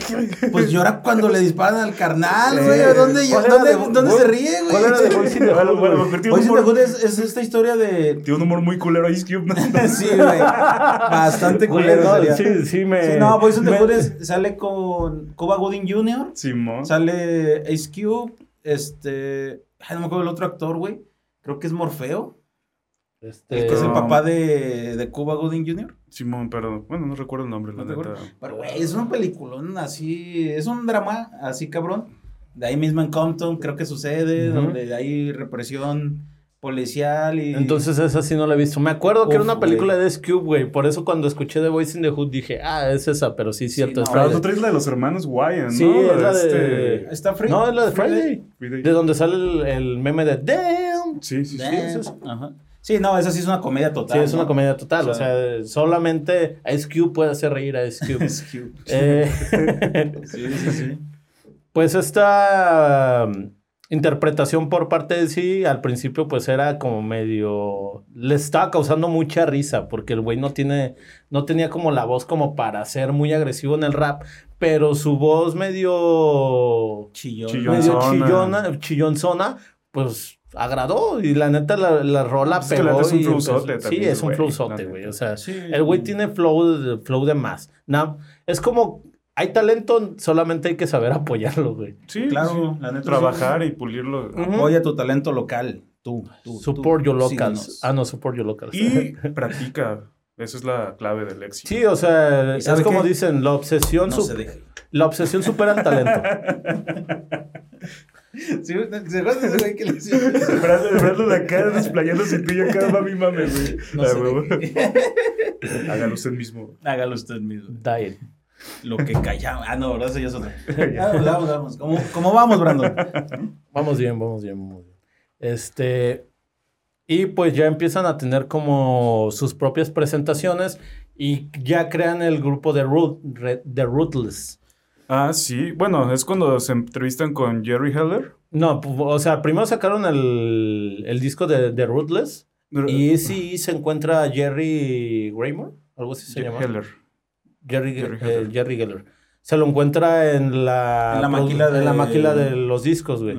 pues llora cuando le disparan al carnal, güey. ¿Dónde, ¿cuál era dónde, de- dónde cuál- se ríe, güey? ¿Cuál era de Boys in the Hood, bueno, Boys in the humor- Hood es, es esta historia de... Tiene un humor muy culero Ice Cube. ¿no? sí, güey. Bastante culero sí, sí me... Sí, no, Boys in the Hood sale con Cuba Gooding Jr., Simón. sale Ace Cube, este... Ay, no me acuerdo el otro actor, güey. Creo que es Morfeo, Este, que es el papá de, de Cuba Gooding Jr. Simón, pero bueno, no recuerdo el nombre, la ¿No te neta. acuerdas? Pero, güey, es una peliculón así, es un drama así, cabrón. De ahí mismo en Compton creo que sucede, donde hay represión policial y... Entonces esa sí no la he visto. Me acuerdo que era una película de Scube, güey. Por eso cuando escuché The Voice in the Hood dije, ah, es esa, pero sí, cierto. no, es Pero Friday. tú traes la de los hermanos Wyan, ¿no? Sí, es la este, de- ¿Está free? No, es la de Friday. Friday. Friday. De donde sale el, el meme de Damn. Sí, sí, sí. Damn. es eso. Ajá. Sí, no, esa sí es una comedia Sí, total. es una comedia total. O O sea- solamente Ice Cube puede hacer reír a Ice Cube. Es cute. Eh, Sí, sí, sí. Pues esta um, interpretación por parte de sí, al principio pues era como medio... Le estaba causando mucha risa porque el güey no tiene, no tenía como la voz como para ser muy agresivo en el rap, pero su voz medio... Chillón. medio chillona, chillonzona, pues agradó y la neta la, la rola Es que la pegó. neta es un y flowzote también, Sí, es un flowzote, güey. O sea, Sí. el güey tiene flow de, flow de más. No, es como, hay talento, solamente hay que saber apoyarlo, güey. Sí, Claro, sí. la neta, Trabajar y pulirlo. Ujú. Apoya tu talento local. Tú, tú. Support tú. your locals. Síguenos. Ah, no, support your locals. Y practica. Esa es la clave del éxito. Sí, o sea, ¿Y es como qué? dicen, la obsesión, No se deje. la obsesión supera el talento. Sí, ¿Se acuerdan de ese güey que le decía? Esperando la cara, desplayándose tú y acá, mami, mami, güey. No Ah, se deje. Hágalo usted mismo. Hágalo usted mismo. Diet. Lo que callamos. Ah, no, ¿verdad? Eso ya es otra. Vamos, vamos, vamos. ¿Cómo, cómo vamos, Brandon? Vamos bien, vamos bien, vamos bien. Este. Y pues ya empiezan a tener como sus propias presentaciones y ya crean el grupo de, Root, de Rootless. Ah, sí. Bueno, es cuando se entrevistan con Jerry Heller. No, o sea, primero sacaron el, el disco de, de Rootless y sí se encuentra Jerry Raymore, algo así se llama. Heller. Jerry, Jerry eh, Heller. Jerry Geller. Se lo encuentra en la, En la maquila de- en la maquila de los discos, güey.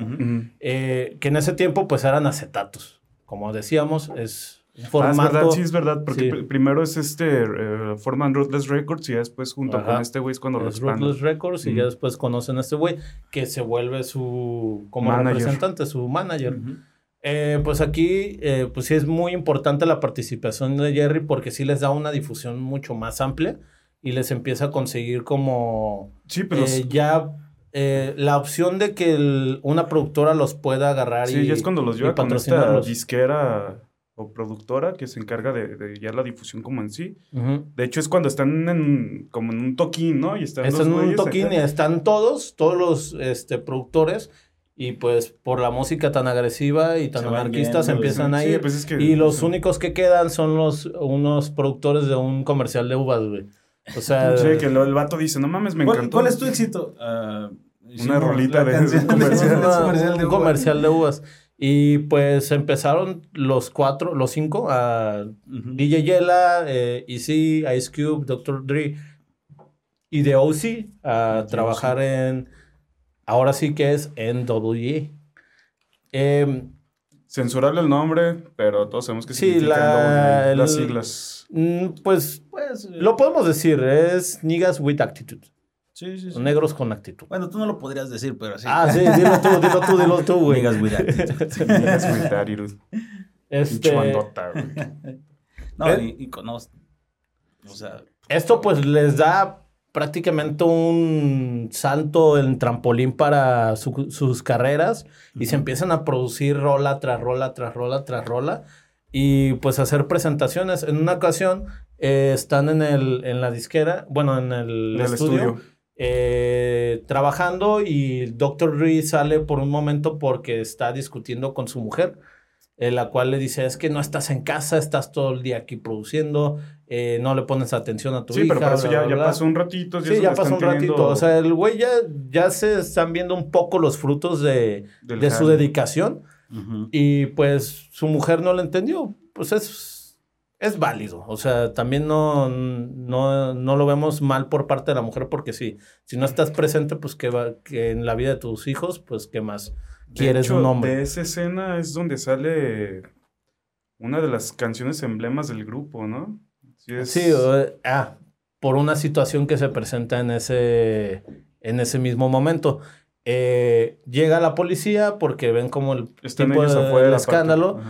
Eh, que en ese tiempo pues eran acetatos. Como decíamos, es un Ah, es formato... verdad, sí, es verdad. Porque Sí. pr- primero es este, eh, forman Ruthless Records y ya después junto Ajá. con este güey es cuando lo es expandan. Ruthless Records y ya después conocen a este güey que se vuelve su como Manager. representante, su manager. Ujú. Eh, pues aquí eh, pues sí es muy importante la participación de Jerry porque sí les da una difusión mucho más amplia y les empieza a conseguir como Sí, pero eh, ya eh, la opción de que el- una productora los pueda agarrar sí, y, ya es cuando los y lleva con esta disquera o productora que se encarga de, de ya la difusión como en sí. Ujú. De hecho, es cuando están en, como en un toquín, ¿no? Y están, Están los en un toquín y acá. están todos, todos los este, productores, y pues por la música tan agresiva y tan Se van anarquistas yendo, empiezan a Sí, ir. pues es que- y los sí. únicos que quedan son los unos productores de un comercial de uvas, güey. O sea, Sí, que lo- el vato dice, no mames, me ¿Cuál, encantó. cuál es tu éxito? Ah, hicimos rolita de- de comercial. un una- comercial de un comercial de uvas. Y pues empezaron los cuatro, los cinco, a Ujú. DJ Yela, eh, Easy, Ice Cube, Dr. Dre y The OC a The trabajar en, ahora sí que es NWE. Em, Censurarle el nombre, pero todos sabemos que Sí, las siglas. mm, pues, Pues, eh, lo podemos decir, es niggas with attitude, sí, sí, sí. negros con actitud. Bueno, tú no lo podrías decir, pero sí. Ah, sí, dilo tú, dilo tú, dilo tú, güey. Niggas with attitude. Niggas with attitude. Este, Pinche bandota, güey. No, ¿Eh? y, y conoce. O sea, Esto pues les da prácticamente un salto en trampolín para su- sus carreras y se empiezan a producir rola tras rola, tras rola, tras rola y pues hacer presentaciones. En una ocasión eh, están en, el, en la disquera, bueno, en el, En el estudio, estudio. Eh, trabajando y Dr. Dre sale por un momento porque está discutiendo con su mujer, la cual le dice, es que no estás en casa, estás todo el día aquí produciendo, eh, no le pones atención a tu Sí, hija. pero por eso bla, ya, bla, ya bla". pasó un ratito. Sí, ya pasó un ratito. teniendo O sea, el güey ya, ya se están viendo un poco los frutos de, de su dedicación y pues su mujer no lo entendió. Pues es, es válido. O sea, también no, no, no lo vemos mal por parte de la mujer porque sí, si no estás presente, pues que, va, que en la vida de tus hijos, pues qué más quieres hecho, un hombre. De esa escena es donde sale una de las canciones emblemas del grupo, ¿no? Sí, es- Sí, o- ah, por una situación que se presenta en ese, en ese mismo momento. Eh, llega la policía porque ven como el están tipo de- afuera. el aparte. escándalo.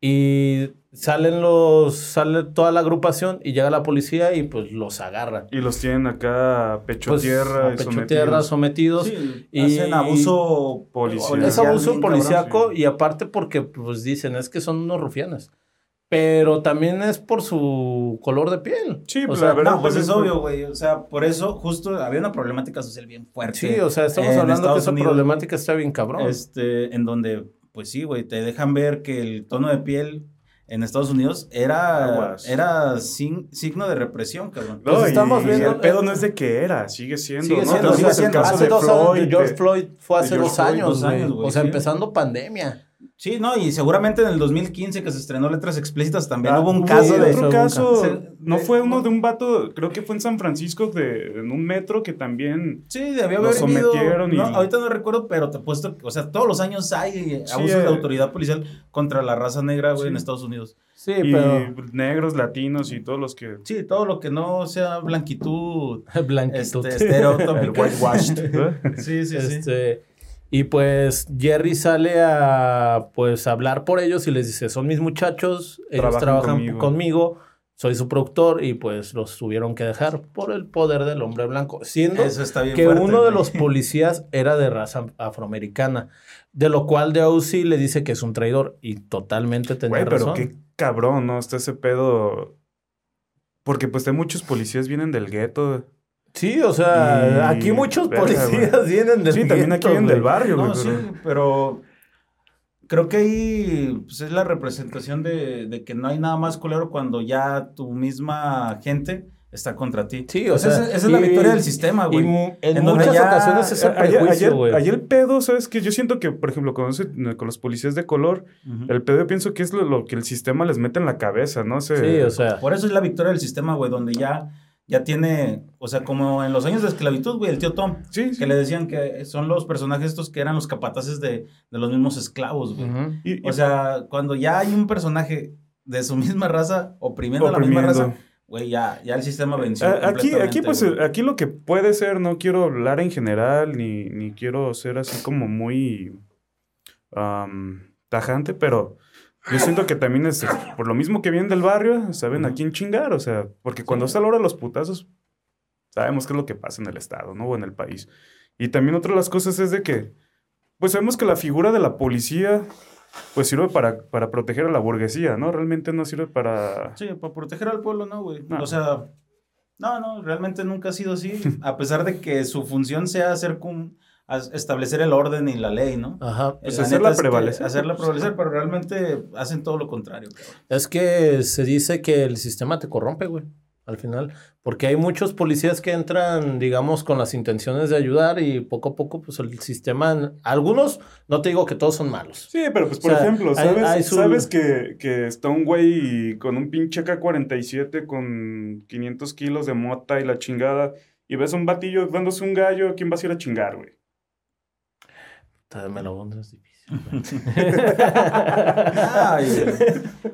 Y salen los, sale toda la agrupación y llega la policía y pues los agarra. Y los tienen acá pecho Pues, tierra a y pecho sometidos. tierra, sometidos. Sí, y- hacen abuso Policial. Es abuso policíaco cabrón, sí. y aparte porque pues dicen es que son unos rufianes. Pero también es por su color de piel. Sí, o pues, sea, la verdad, No, pues pues, es obvio, güey. O sea, por eso justo había una problemática social bien fuerte. Sí, o sea, estamos hablando que Estados esa Unidos, problemática está bien cabrón. Este, en donde, pues sí, güey, te dejan ver que el tono de piel en Estados Unidos era, Aguas. era sin- signo de represión, cabrón. No, Pues estamos y viendo- el pedo no es de que era, sigue siendo, Sigue siendo, sigue siendo. hace dos Floyd, George Floyd fue hace dos Floyd, años, dos O sea, sí. empezando pandemia. Sí, no, y seguramente en el 2015 que se estrenó Letras Explícitas también Ah, hubo un caso de... otro caso, Se- no de- fue uno de un vato, creo que fue en San Francisco, de, en un metro que también... Sí, debió Lo haber habido- sometieron y- no, ahorita no recuerdo, pero te apuesto, o sea, todos los años hay Sí, abusos de eh. autoridad policial contra la raza negra, güey, Sí. en Estados Unidos. Sí, y pero negros, latinos y todos los que... Sí, todo lo que no sea blanquitud, blanquitud. este, estereotópica. El whitewashed. ¿eh? Sí, sí, sí. Y pues Jerry sale a pues hablar por ellos y les dice, son mis muchachos, ellos Trabajan trabajan conmigo". conmigo. soy su productor y pues los tuvieron que dejar por el poder del hombre blanco, siendo Eso está bien que fuerte, uno de los policías era de raza afroamericana, de lo cual de OC le dice que es un traidor y totalmente tenía Güey, pero razón. qué cabrón, ¿no? Está ese pedo... Porque pues de muchos policías vienen del gueto. Sí, o sea, Y- aquí muchos verga, policías vienen del Sí, también aquí vienen del barrio, güey. No, sí, pero- pero creo que ahí pues, es la representación de, de que no hay nada más culero cuando ya tu misma gente está contra ti. Sí, o sea, es, esa es la victoria del sistema, güey. en, muchas ya- ocasiones es el Ayer, prejuicio, ayer, güey. ayer el pedo, ¿sabes qué? Yo siento que, por ejemplo, con, ese- con los policías de color, el pedo yo pienso que es lo, lo que el sistema les mete en la cabeza, ¿no? Se- Sí, o sea. Por eso es la victoria del sistema, güey, donde ya, ya tiene, o sea, como en los años de esclavitud, güey, el tío Tom, Sí, sí. que le decían que son los personajes estos que eran los capataces de, de los mismos esclavos, güey. y- O sea, cuando ya hay un personaje de su misma raza oprimiendo, a la misma raza, güey, ya, ya el sistema venció. A- aquí, aquí, pues, güey. aquí lo que puede ser, no quiero hablar en general, ni, ni quiero ser así como muy tajante, pero yo siento que también es, por lo mismo que vienen del barrio, saben a quién chingar, o sea, porque cuando está la hora de los putazos, sabemos qué es lo que pasa en el estado, ¿no? O en el país. Y también otra de las cosas es de que, pues sabemos que la figura de la policía, pues sirve para, para proteger a la burguesía, ¿no? Realmente no sirve para... Sí, para proteger al pueblo, no, güey. No. O sea, no, no, realmente nunca ha sido así. a pesar de que su función sea hacer cum- establecer el orden y la ley, ¿no? Ajá. Pues La hacerla prevalecer. Hacerla prevalecer, pero realmente hacen todo lo contrario, cabrón. Es que se dice que el sistema te corrompe, güey. Al final. Porque hay muchos policías que entran, digamos, con las intenciones de ayudar y poco a poco, pues el sistema. Algunos, no te digo que todos son malos. Sí, pero pues por O sea, ejemplo, ¿sabes, hay su- sabes que, que está un güey con un pinche K-47 con 500 kilos de mota y la chingada y ves a un batillo dándose un gallo, ¿a quién vas a ir a chingar, güey? Puta, Me lo. Ay,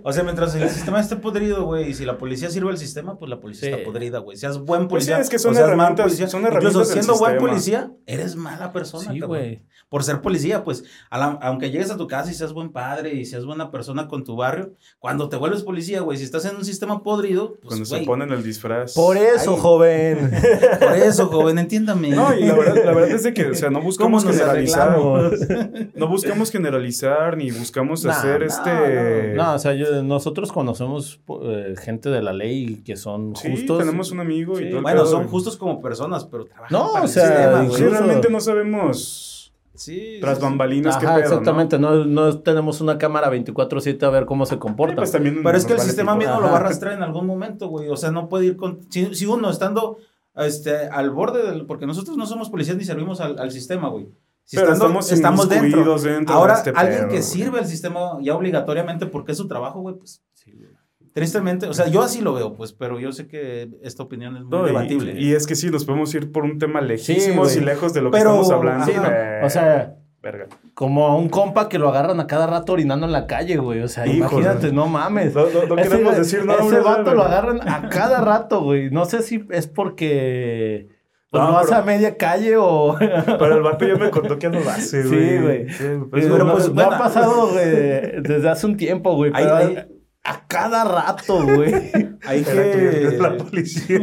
o sea, mientras el sistema esté podrido, güey, y si la policía sirve al sistema, pues la policía Sí. está podrida, güey. Seas buen Pues sí, policía. es que son o seas mal policía. son Incluso siendo buen policía, eres mala persona, Sí, güey. Por ser policía, pues, a la- aunque llegues a tu casa y seas buen padre y seas buena persona con tu barrio, cuando te vuelves policía, güey, si estás en un sistema podrido, pues, Cuando se ponen el disfraz. Por eso, Ay. joven. por eso, joven, entiéndame. No, y la verdad, la verdad es de que, o sea, no ¿Cómo buscamos generalizar. arreglamos? No buscamos generalizar ni buscamos No, hacer no, este. No, o sea, yo- nosotros conocemos eh, gente de la ley que son sí, justos. tenemos un amigo y todo el Bueno, son justos como personas, pero trabajan No, para o el sea, sistema, güey. Sí, incluso- realmente no sabemos Sí, tras bambalinas Ajá, pedo, ¿no? exactamente. ¿no? No, tenemos una cámara 24-7 a ver cómo se Sí, comporta. pues Pero es que el sistema mismo lo va a arrastrar en algún momento, güey. O sea, no puede ir con. Si, si uno estando este, al borde del. Porque nosotros no somos policías ni servimos al, al sistema, güey. Si Pero estando- estamos estamos dentro. dentro de Ahora, este alguien que güey. sirve al sistema ya obligatoriamente porque es su trabajo, güey, pues. Tristemente, o sea, yo así lo veo, pues, pero yo sé que esta opinión es muy No, debatible. Y, es que sí, nos podemos ir por un tema lejísimos güey. y lejos de lo Pero- que estamos hablando. Sí, no, o sea, Verga. como a un compa que lo agarran a cada rato orinando en la calle, güey. O sea, Híjole. imagínate, no mames. No, no- no Ese- queremos decir nada, Ese güey, vato güey. lo agarran a cada rato, güey. No sé si es porque pues, No, pero- a media calle o... Pero el vato ya me contó que no lo hace, Sí, güey. güey. Sí, Pero, pues, pero, no, pues, no bueno. ha pasado güey, desde hace un tiempo, güey. A cada rato, güey. Hay que la policía.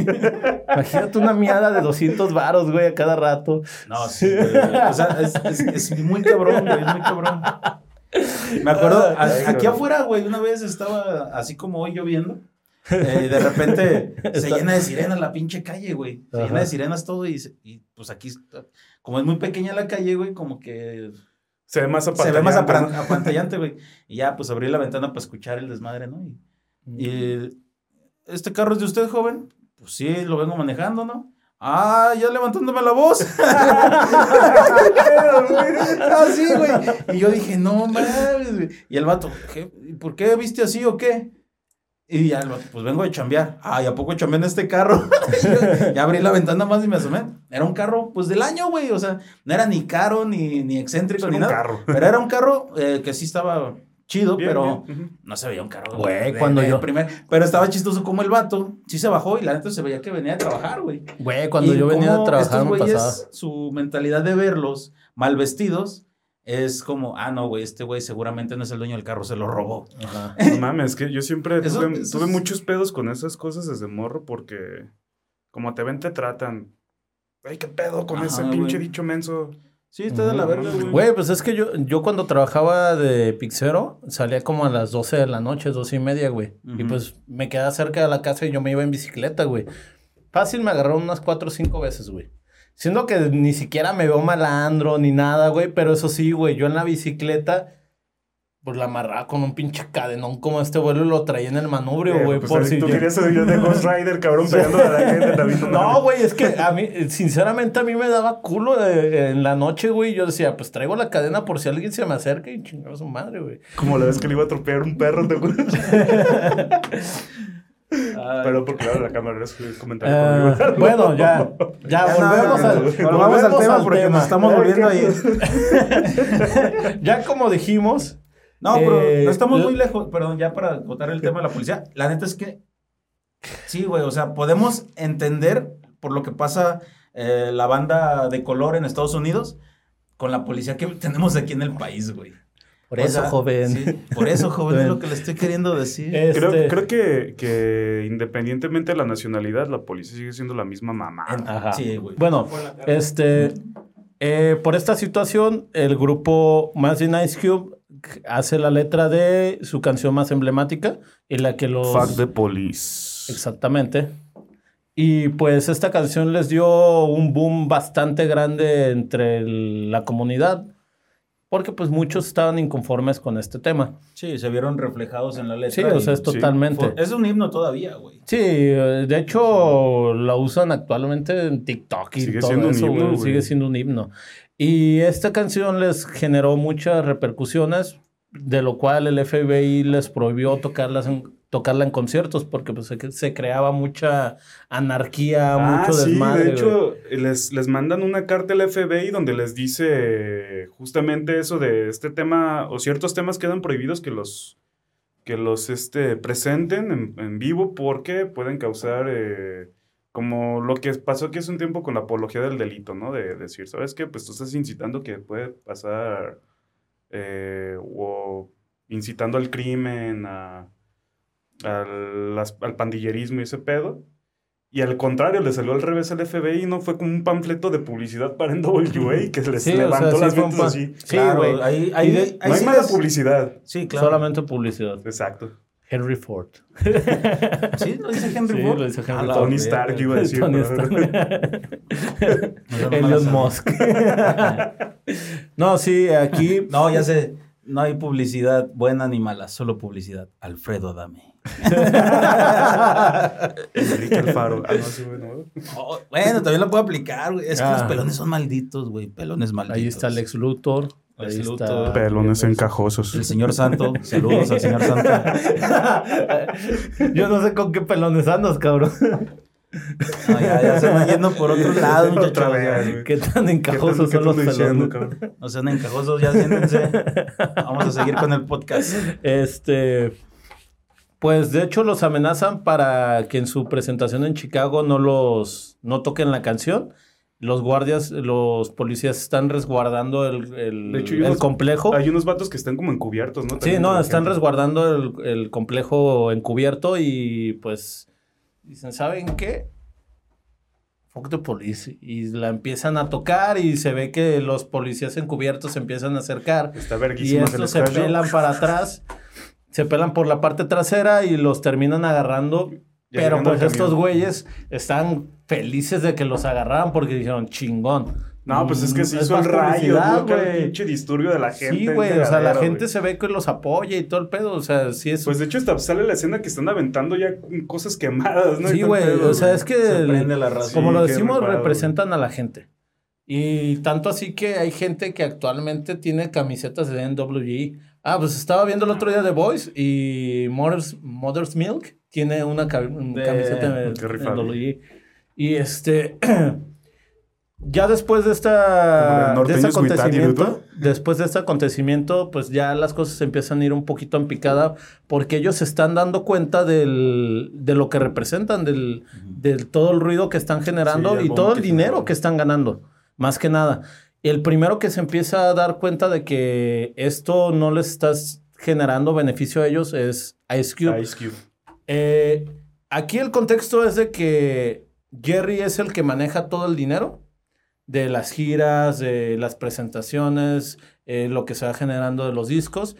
Imagínate una miada de 200 varos, güey, a cada rato. No, sí, güey. O sea, es, es- es muy cabrón, güey, es muy cabrón. Me acuerdo, a- aquí güey. afuera, güey, una vez estaba así como hoy lloviendo. Eh, y de repente se llena de sirenas la pinche calle, güey. Se Ajá. llena de sirenas todo y, pues aquí, como es muy pequeña la calle, güey, como que Se ve más se ve más apantallante, apantallante, güey. Y ya, pues abrí la ventana para escuchar el desmadre, ¿no? Y, y, ¿este carro es de usted, joven? Pues sí, lo vengo manejando, ¿no? Ah, ya levantándome la voz. Así, güey. Y yo dije, no mames, güey. Y el vato, ¿qué? ¿Y ¿por qué viste así o qué? Y ya el vato, pues vengo de chambear. Ay, ¿a poco chambeé en este carro? Yo ya abrí la ventana más y me asomé. Era un carro, pues del año, güey. O sea, no era ni caro, ni, ni excéntrico, Era ni un nada. carro. Pero era un carro eh, que sí estaba chido, Bien, pero bien, no se veía un carro. Güey, de- cuando de yo- primer- Pero estaba chistoso como el vato. Sí se bajó y la neta se veía que venía a trabajar, güey. Güey, cuando Y yo venía a trabajar estos güeyes, pasaba. Su mentalidad de verlos mal vestidos es como, ah, no, güey, este güey seguramente no es el dueño del carro, se lo robó. Ajá. No mames, que yo siempre Eso- tuve, eso tuve es- muchos pedos con esas cosas desde morro porque como te ven te tratan. Ay, qué pedo con Ajá, ese pinche dicho menso. Sí, está de la verga, güey. Güey, pues es que yo, yo cuando trabajaba de pixero salía como a las 12 de la noche, 12 y media, güey. Y pues me quedaba cerca de la casa y yo me iba en bicicleta, güey. Fácil me agarraron unas 4 o 5 veces, güey. Siendo que ni siquiera me veo malandro ni nada, güey. Pero eso sí, güey, yo en la bicicleta, pues la amarraba con un pinche cadenón como este vuelo y lo traía en el manubrio, Eh, güey. pues, por ahí si tú yo- querías de Ghost Rider, cabrón, pegándole a la gente. David, No, güey, es que a mí, sinceramente, a mí me daba culo eh, en la noche, güey. Yo decía, pues traigo la cadena por si alguien se me acerca y chingaba a su madre, güey. Como la vez que le iba a atropellar un perro, ¿te acuerdas? Ay, Pero porque claro, la cámara es un comentario Eh, conmigo. bueno, ya, ya, Ya, no, volvemos, no, al, no, volvamos al tema porque nos estamos volviendo a ir. Ya como dijimos, No, pero Eh, no estamos muy lejos. Perdón, ya para acotar el tema de la policía. La neta es que sí, güey. O sea, podemos entender por lo que pasa eh, la banda de color en Estados Unidos con la policía que tenemos aquí en el país, güey. Por O eso, sea, joven. sí, por eso, joven, es lo que le estoy queriendo decir. Este, Creo, creo que, que independientemente de la nacionalidad, la policía sigue siendo la misma mamá. Ajá. Sí, güey. Bueno, este, eh, por esta situación, el grupo Machine Ice Cube hace la letra de su canción más emblemática y la que los... Fuck the police. Exactamente. Y pues esta canción les dio un boom bastante grande entre el- la comunidad, porque pues muchos estaban inconformes con este tema. Sí, se vieron reflejados en la letra. Sí, o sea, es sí, totalmente. fue- es un himno todavía, güey. Sí, eh, de hecho la usan actualmente en TikTok y Sigue todo siendo un eso, himno, güey, güey. sigue siendo un himno. Y esta canción les generó muchas repercusiones, de lo cual el FBI les prohibió tocarlas en- tocarla en conciertos porque pues, se, se creaba mucha anarquía, Ah, mucho sí, desmadre. de güey. hecho, les, les mandan una carta al FBI donde les dice justamente eso de este tema, o ciertos temas quedan prohibidos que los, que los este, presenten en, en vivo porque pueden causar, eh, como lo que pasó aquí hace un tiempo con la apología del delito, ¿no? De, decir, ¿sabes qué? Pues tú estás incitando que puede pasar, eh, o incitando al crimen, a, al, al pandillerismo y ese pedo. Y al contrario, le salió al revés al FBI, ¿no? Fue como un panfleto de publicidad para NWA que les Sí, o levantó sea, sí las ventas pa- así. Sí, Claro, güey. Ahí, Y ahí, ahí no hay sí mala publicidad. Sí, claro. Solamente publicidad. Exacto. Henry Ford. Sí, lo dice Henry Sí, Ford. lo dice Henry A la Tony. Stark, iba a decir. Tony Stark. Elon. Musk. no, sí, aquí No, ya sé. No hay publicidad buena ni mala, solo publicidad. Alfredo Adame. Enrique Alfaro. Ah, no, sí, bueno. Oh, bueno, también lo puedo aplicar, güey. Es que Ah. los pelones son malditos, güey. Pelones malditos. Ahí está Lex Luthor. Ahí Es está. Pelones encajosos. El señor Santo. Saludos al señor Santo. Yo no sé con qué pelones andas, cabrón. No, ya, ya se van yendo por otro lado, Otra muchachos. Qué tan encajosos ¿Qué son los diciendo, pelones. cabrón? No sean encajosos, ya siéntense. Vamos a seguir con el podcast. Este. Pues de hecho los amenazan para que en su presentación en Chicago no los no toquen la canción. Los guardias, los policías están resguardando el, el- De hecho, hay el unos- complejo. Hay unos vatos que están como encubiertos, ¿no? Sí, no, están gente. resguardando el, el complejo encubierto y pues dicen, ¿saben qué? Fuck the police. Y la empiezan a tocar y se ve que los policías encubiertos se empiezan a acercar. Está Y verguísima estos se pelan para atrás, se pelan por la parte trasera y los terminan agarrando. Ya pero pues estos güeyes están felices de que los agarraran porque dijeron, chingón. No, pues es que se Mm, hizo el rayo, güey. pinche disturbio de la gente. Sí, güey, o sea, la gente se ve que los apoya y todo el pedo, o sea, sí es... Pues de hecho hasta sale la escena que están aventando ya cosas quemadas, ¿no? Sí, güey, o sea, es que, Se el- prende la raza. como Sí, lo decimos, representan a la gente. Y tanto así que hay gente que actualmente tiene camisetas de NWE. Ah, pues estaba viendo el otro día The Voice y Mother's, Mother's Milk tiene una ca- De- camiseta de. Y este... Ya después de esta de este acontecimiento, después de este acontecimiento, pues ya las cosas empiezan a ir un poquito en picada porque ellos se están dando cuenta del, de lo que representan, del, del todo el ruido que están generando Sí, y todo el dinero que están ganando, más que nada. El primero que se empieza a dar cuenta de que esto no les está generando beneficio a ellos es Ice Cube. Ice Cube. Eh, aquí el contexto es de que Jerry es el que maneja todo el dinero de las giras, de las presentaciones, eh, lo que se va generando de los discos.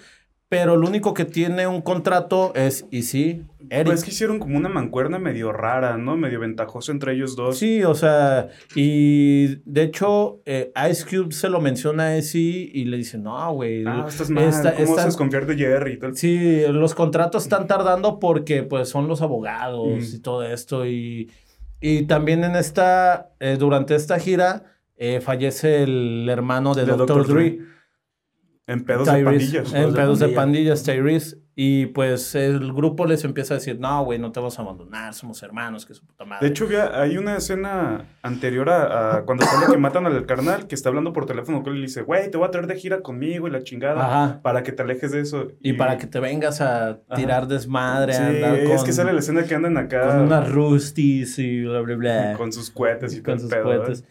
Pero el único que tiene un contrato es Easy, Eric. Pues que hicieron como una mancuerna medio rara, ¿no? Medio ventajosa entre ellos dos. Sí, o sea, y de hecho, eh, Ice Cube se lo menciona a Easy y le dice, no, güey. Ah, estás mal. esta- ¿Cómo esta- a desconfiar de Jerry y tal? Sí, los contratos están tardando porque pues son los abogados Mm. y todo esto. Y, y también en esta, eh, durante esta gira, eh, fallece el hermano de, De Dr. Dr. Dre. En pedos de pandillas. En pedos de pandilla. pandillas, Tyrese. Y pues el grupo les empieza a decir, no, güey, no te vas a abandonar, somos hermanos, que su puta madre. De hecho, había- hay una escena anterior a, a cuando sale que matan al carnal que está hablando por teléfono con él y le dice, güey, te voy a traer de gira conmigo y la chingada Ajá. para que te alejes de eso. Y, para que te vengas a tirar desmadre, Sí, a andar es con, que sale la escena que andan acá con unas rusties y bla, bla, bla. con sus cohetes y con sus ¿eh? cohetes.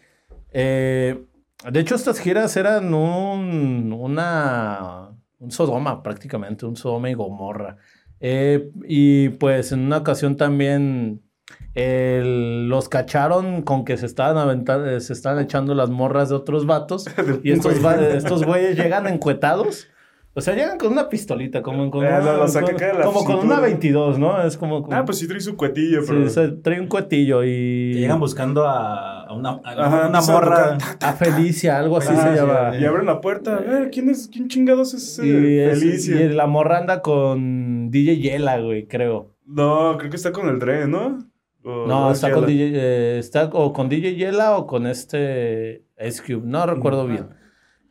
Eh, de hecho, estas giras eran un, una, un Sodoma prácticamente, un Sodoma y Gomorra. Eh, y pues en una ocasión también el- los cacharon con que se estaban aventando, se estaban echando las morras de otros vatos. y estos, va- estos güeyes llegan encuetados. O sea, llegan con una pistolita, como con, Eh, una, saca con- como con una cintura. 22, ¿no? Es como... como- Ah, pues sí trae su cuetillo, Sí, pero... o sea, trae un cuetillo y... Que llegan buscando a, a una, a Ajá, una morra. A Felicia, algo así Ah, se llama. Y abren la puerta, a ver, ¿quién es? ¿Quién chingados es ese Y, es- Felicia? y la morra anda con DJ Yela, güey, creo. No, creo que está con el Dre, ¿no? O- No, está es con. DJ, eh, está o con DJ Yela o con este Ice Cube, no recuerdo bien.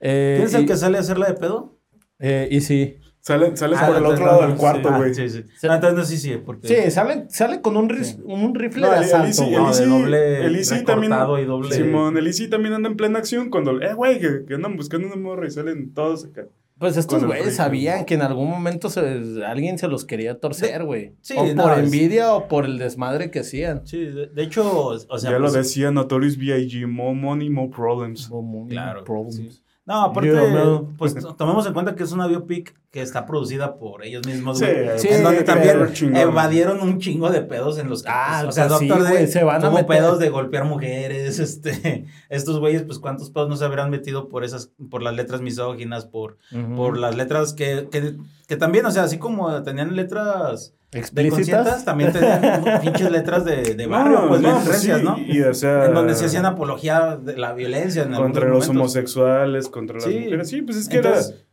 Eh, ¿Quién es el y, que sale a hacerla de pedo? eh, y sí. Salen, sales Ah, por el otro lado del cuarto, sí. güey. Ah, sí, sí. Ah, entonces sí, sí, porque... Sí, sale, sale con un, ris- un rifle No, de el- el asalto. Güey. el No, de Easy- doble el también- y doble... Simón, el Easy también anda en plena acción cuando, eh, güey, que, que andan buscando una morra y salen todos acá. Pues estos el güeyes sabían que en algún momento se- alguien se los quería torcer, güey. sí, o no, por es- envidia o por el desmadre que hacían. Sí, de, de hecho, o sea... ya pues, lo decía Notorious B.I.G., more money, more problems. Claro. Problems. Sí. No, aparte, no. pues to- tomemos en cuenta que es una biopic que está producida por ellos mismos, Sí, güey. Sí, en donde también evadieron un chingo de pedos en los que, Ah, pues, o sea, pues sí, Doctor se van a meter. pedos de golpear mujeres, este, estos güeyes, pues cuántos pedos no se habrán metido por esas, por las letras misóginas, por, por las letras que, que, que también, o sea, así como tenían letras explícitas. también tenían pinches letras de, de barrio, pues bien pues rencias, sí, ¿no? Y, o sea, En donde se hacían apología de la violencia en contra los momentos. homosexuales, contra las Sí. mujeres. Sí, pues es que era, Entonces,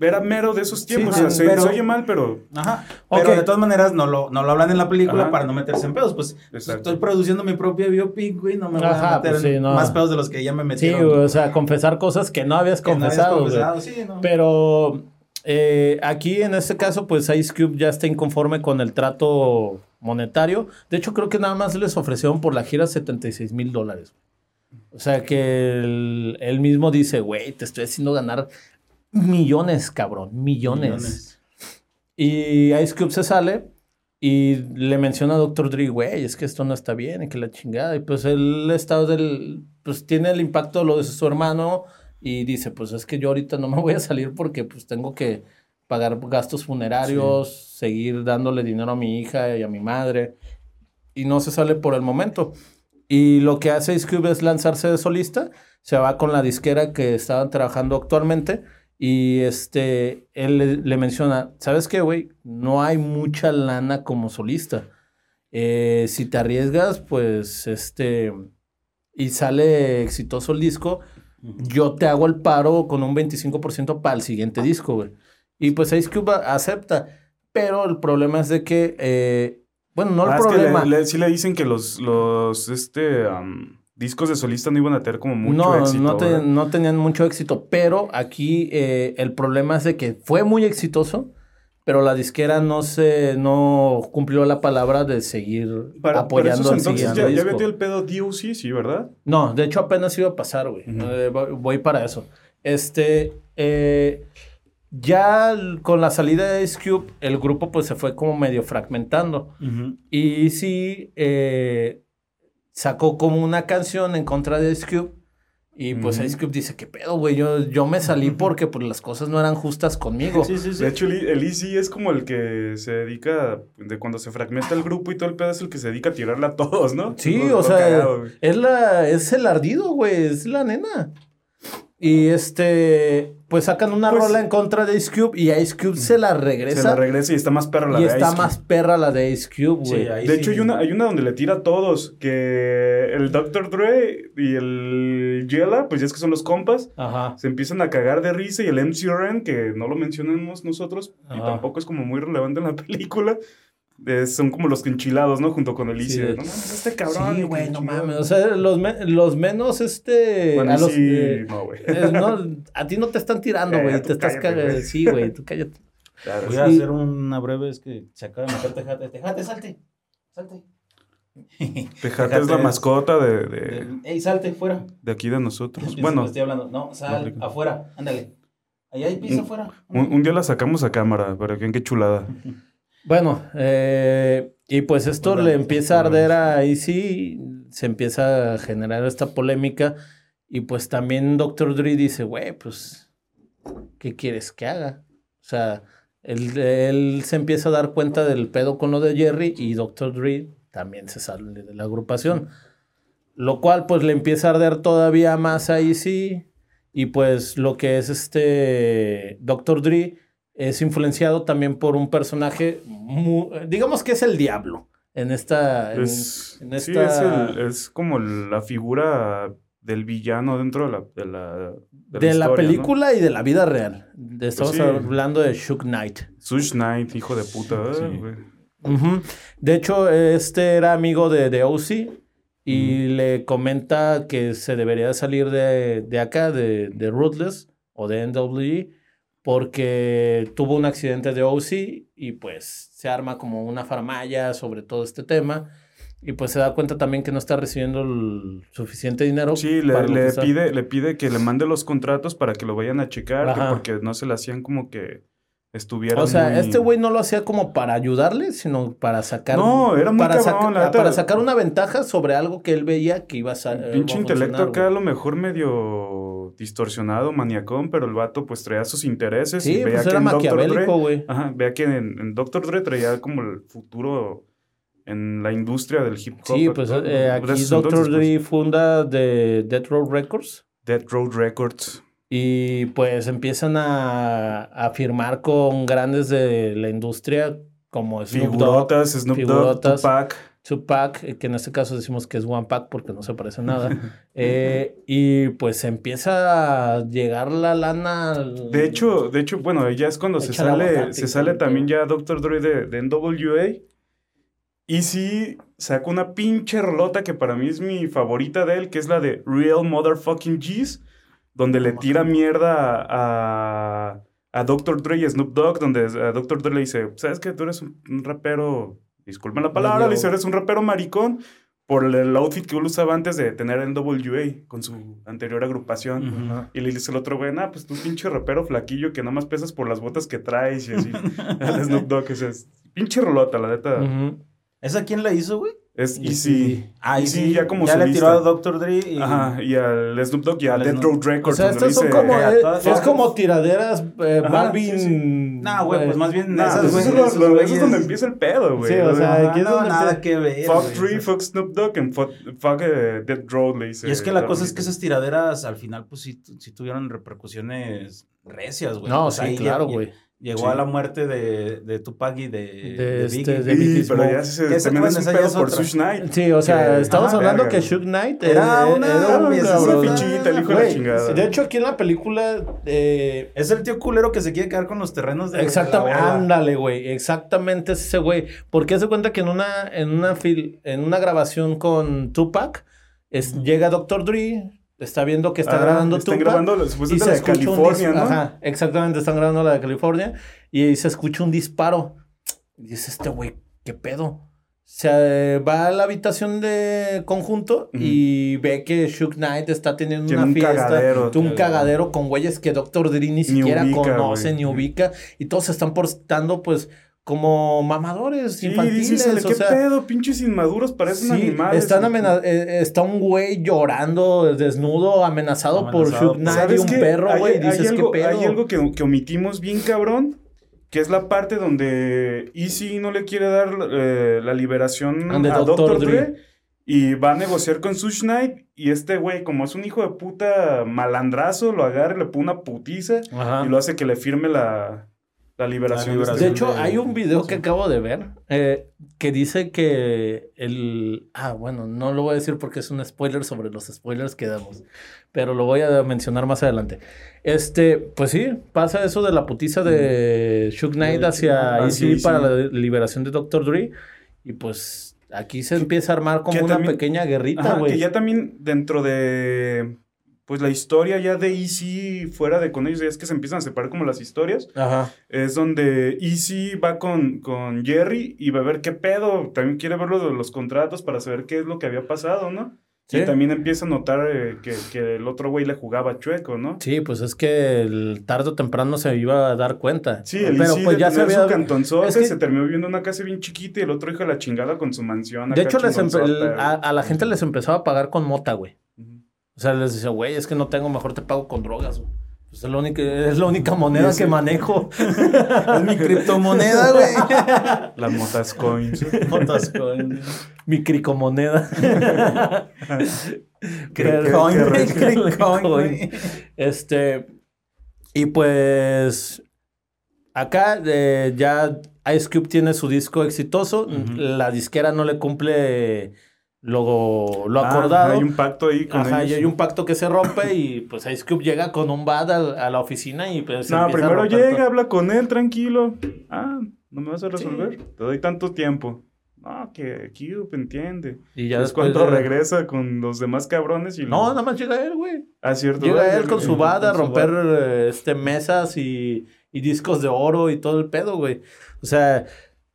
era mero de esos tiempos. Sí, o sea, se, pero- se oye mal, pero Ajá. Pero de todas maneras no lo, no lo hablan en la película Ajá. para no meterse en pedos. Pues Exacto. estoy produciendo mi propia biopic, güey. No me voy Ajá, a meter pues en sí, no. más pedos de los que ya me Sí, metieron. güey, o sea, confesar cosas que no habías que no habías confesado, confesado, sí, no. Pero eh, aquí en este caso, pues Ice Cube ya está inconforme con el trato monetario. De hecho, creo que nada más les ofrecieron por la gira 76 mil dólares. O sea que él, él mismo dice, güey, te estoy haciendo ganar millones, cabrón, millones. Y Ice Cube se sale y le menciona a Dr. Dre, güey, es que esto no está bien y que la chingada. Y pues él está del, pues tiene el impacto de lo de su hermano y dice, pues es que yo ahorita no me voy a salir porque pues tengo que pagar gastos funerarios, seguir dándole dinero a mi hija y a mi madre. Y no se sale por el momento. Y lo que hace Ice Cube es lanzarse de solista, se va con la disquera que estaban trabajando actualmente y este, él le, le menciona, ¿sabes qué, güey? No hay mucha lana como solista. Eh, si te arriesgas, pues, este, y sale exitoso el disco, yo te hago el paro con un 25% para el siguiente disco, güey. Y pues Ice Cube acepta, pero el problema es de que, eh, bueno, no el Ah, es que problema. le- le- sí le dicen que los, los este, discos de solista no iban a tener como mucho no, éxito. no, no tenían mucho éxito, pero aquí eh, el problema es de que fue muy exitoso, pero la disquera no se no cumplió la palabra de seguir Para, apoyando para esos entonces ya, ya disco. metió el pedo DOC, sí, ¿verdad? No, de hecho apenas iba a pasar, güey. Eh, voy- para eso. Este, eh, ya con la salida de Ice Cube, el grupo pues se fue como medio fragmentando. Y sí, eh, sacó como una canción en contra de Ice Cube. Y pues Ujú. Ice Cube dice, ¿qué pedo, güey? Yo, yo me salí porque pues, las cosas no eran justas conmigo. Sí, sí, sí. De hecho, el, el Easy es como el que se dedica, de cuando se fragmenta el grupo y todo el pedo es el que se dedica a tirarle a todos, ¿no? Sí, o sea, cagado, es, la, es el ardido, güey, es la nena. Y este, pues sacan una Pues- rola en contra de Ice Cube y Ice Cube se la regresa. se la regresa y está más perra la y de está Ice más Cube. perra la de Ice Cube, güey. De sí. hecho, hay una, hay una donde le tira a todos, que el Dr. Dre y el Yella, pues ya es que son los compas, Ajá. se empiezan a cagar de risa y el MC Ren, que no lo mencionamos nosotros y tampoco es como muy relevante en la película, eh, son como los que enchilados, ¿no? Junto con el Sí, No mames, este cabrón. Sí, y güey, no mames. O sea, los, me- los menos, este. Bueno, a los, sí, eh, no, güey. eh, no, a ti no te están tirando, Eh, güey. tú te estás cagando. Sí, güey, tú cállate. Claro, Voy sí. a hacer una breve, es que se acaba de meter Tejate. Tejate, salte. Salte. Tejate es la mascota de, de, De- Ey, salte, fuera. de aquí de nosotros. Bueno, estoy hablando. No, sal, aplica. afuera, ándale. Allá hay piso Un- afuera. un, un día la sacamos a cámara, para que vean qué chulada. Bueno, eh, y pues esto Bueno, le empieza a arder a Easy, se empieza a generar esta polémica. Y pues también Dr. Dre dice, güey, pues, ¿qué quieres que haga? O sea, él, él se empieza a dar cuenta del pedo con lo de Jerry y Dr. Dre también se sale de la agrupación. Lo cual pues le empieza a arder todavía más a Easy. Y pues lo que es este Dr. Dre es influenciado también por un personaje, mu- digamos que es el diablo en esta... en- Es, en sí, esta- es, el- es como la figura del villano dentro de la, de la, de de la película y de la vida real. De- Estamos sí. hablando de Shook Knight. Sush Knight, hijo de puta. ah, Sí. Ujú. De hecho, este era amigo de, de OC y le comenta que se debería salir de, de acá, de, de Ruthless o de NWE, porque tuvo un accidente de OC y pues se arma como una farmaya sobre todo este tema. Y pues se da cuenta también que no está recibiendo el suficiente dinero. Sí, le, le pide, le pide que le mande los contratos para que lo vayan a checar, que porque no se le hacían como que estuviera O sea, muy- este güey no lo hacía como para ayudarle, sino para sacar. No, era muy para, cabrón, saca- para sacar una ventaja sobre algo que él veía que iba a a pinche intelecto funcionar, acá a lo mejor medio distorsionado, maniacón, pero el vato pues traía sus intereses Sí, y veía pues que era en maquiavélico, güey. ajá, vea que en, en Dr. Dre traía como el futuro en la industria del hip hop. Sí, pues eh, aquí entonces, pues, Dre funda de Death Row Records Death Road Records. y pues empiezan a, a firmar con grandes de la industria como Snoop Dogg, Figurotas, Snoop Dogg. Tupac. Tupac, eh, que en este caso decimos que es One Pack porque no se parece a nada. Eh, y pues empieza a llegar la lana. al- De hecho, de hecho, bueno, ya es cuando se Echa sale, se sale también ya Dr. Dre de, de NWA. Y sí sacó una pinche rolota que para mí es mi favorita de él, que es la de Real Motherfucking G's, donde le tira mierda a, a Dr. Dre y Snoop Dogg, donde a Dr. Dre le dice, ¿sabes que Tú eres un, un rapero, disculpen la palabra, le dice, eres un rapero maricón por el, el outfit que él usaba antes de tener NWA con su anterior agrupación. Y le dice el otro güey, nah, pues tú pinche rapero flaquillo que nada más pesas por las botas que traes y así. Al Snoop Dogg, o sea, es pinche rolota, la neta. Ujú. ¿Esa quién la hizo, güey? Es Y Easy. sí. Ah, y Easy sí, ya como Ya le solista. tiró a Dr. Dre y... Ajá, y al Snoop Dogg y a Al Death Row O Records. sea, donde estas son como, eh, todas- es como tiraderas eh, Ajá, Balvin. sí, sí. Nah, güey, pues más bien Nah, esas pues eso, es eso es donde empieza el pedo, güey. Sí, o sea, Ajá, aquí es no, donde nada que ver. Fuck. Tree, fuck Snoop Dogg, and fuck, fuck eh, Death Row, le dice. Y es que la cosa es que esas tiraderas al final, pues sí, sí tuvieron repercusiones recias, güey. No, O sea, sí, claro, güey. Llegó Sí. a la muerte de, de Tupac y de, De este, Biggie. de Sí, Biggie pero ya se, esa- también es un pedo por. Suge Knight. Sí, o sea, Que- estamos Ajá, hablando verga, que. Suge Knight Era una- era un fichita, el hijo de la chingada. De hecho, aquí en la película eh, Es el tío culero que se quiere quedar con los terrenos de Exactamente, ándale, güey. Exactamente es ese güey. Porque se cuenta que en una, en una fil- en una grabación con Tupac, es, llega Dr. Dre, está viendo que está Ah, grabando están Tupac. grabando supuestamente de California, ¿no? Ajá, exactamente, están grabando la de California. Y se escucha un disparo. Y dice este güey, ¿qué pedo? Se va a la habitación de conjunto Ujú. y ve que Shook Knight está teniendo Tiene una un fiesta, cagadero. un cagadero con güeyes que Dr. Dre ni siquiera ubica, conoce ni ubica y todos se están portando pues como mamadores Sí, infantiles, dices, o ¿qué sea, pedo? Pinches inmaduros, parecen Sí, animales. están amena- eh, está un güey llorando, desnudo, amenazado, por Amenazado Shook por- Knight y ¿Sabes un qué? perro, Hay- güey. hay Dices, algo, ¿qué pedo? Hay algo que, que omitimos bien cabrón, que es la parte donde Easy no le quiere dar eh, la liberación And a Dr. Dr. Dre. Dre. Y va a negociar con Suge Knight. Y este güey, como es un hijo de puta malandrazo, lo agarra y le pone una putiza. Ajá. Y lo hace que le firme la, la liberación. La de De este hecho, de- hay un video que acabo de ver eh, que dice que el... Ah, bueno, no lo voy a decir porque es un spoiler sobre los spoilers que damos, pero lo voy a mencionar más adelante. Este, pues sí, pasa eso de la putiza de Shook Knight De hacia Ah, sí, para sí. la liberación de Dr. Dre y pues aquí se empieza a armar como una también- pequeña guerrita, güey. que ya también dentro de pues la historia ya de Easy fuera de con ellos, ya es que se empiezan a separar como las historias, Ajá. es donde Easy va con, con Jerry y va a ver qué pedo, también quiere ver lo de los contratos para saber qué es lo que había pasado, ¿no? Sí. Y también empieza a notar eh, que, que el otro güey le jugaba chueco, ¿no? Sí, pues es que el tarde o temprano se iba a dar cuenta. Sí, el pero pues ya se había su cantonzote, es que- se terminó viviendo en una casa bien chiquita y el otro hijo de la chingada con su mansión. De acá hecho, les empe- a, la gente les empezaba a pagar con mota, güey. O sea, les decía, güey, es que no tengo, mejor te pago con drogas. güey. Pues es la única, es la única moneda que manejo. Es mi criptomoneda, güey. Las motas coins. Motas con... Mi cricomoneda. Cricoin. Este. Y pues. Acá eh, ya Ice Cube tiene su disco exitoso. La disquera no le cumple lo, lo Ah, acordado. hay un pacto ahí con Ajá, ellos. y hay un pacto que se rompe y pues Ice Cube llega con un bad al- a, la oficina y pues No, a primero llega, todo. habla con él, tranquilo. Ah, ¿no me vas a resolver? Te doy tanto tiempo. No, que Cube entiende. Y ya es después cuando de- regresa con los demás cabrones y... No, nada más llega él, güey. Ah, cierto. Llega ¿verdad? él con su bad a romper eh, este, mesas y, y discos de oro y todo el pedo, güey. O sea,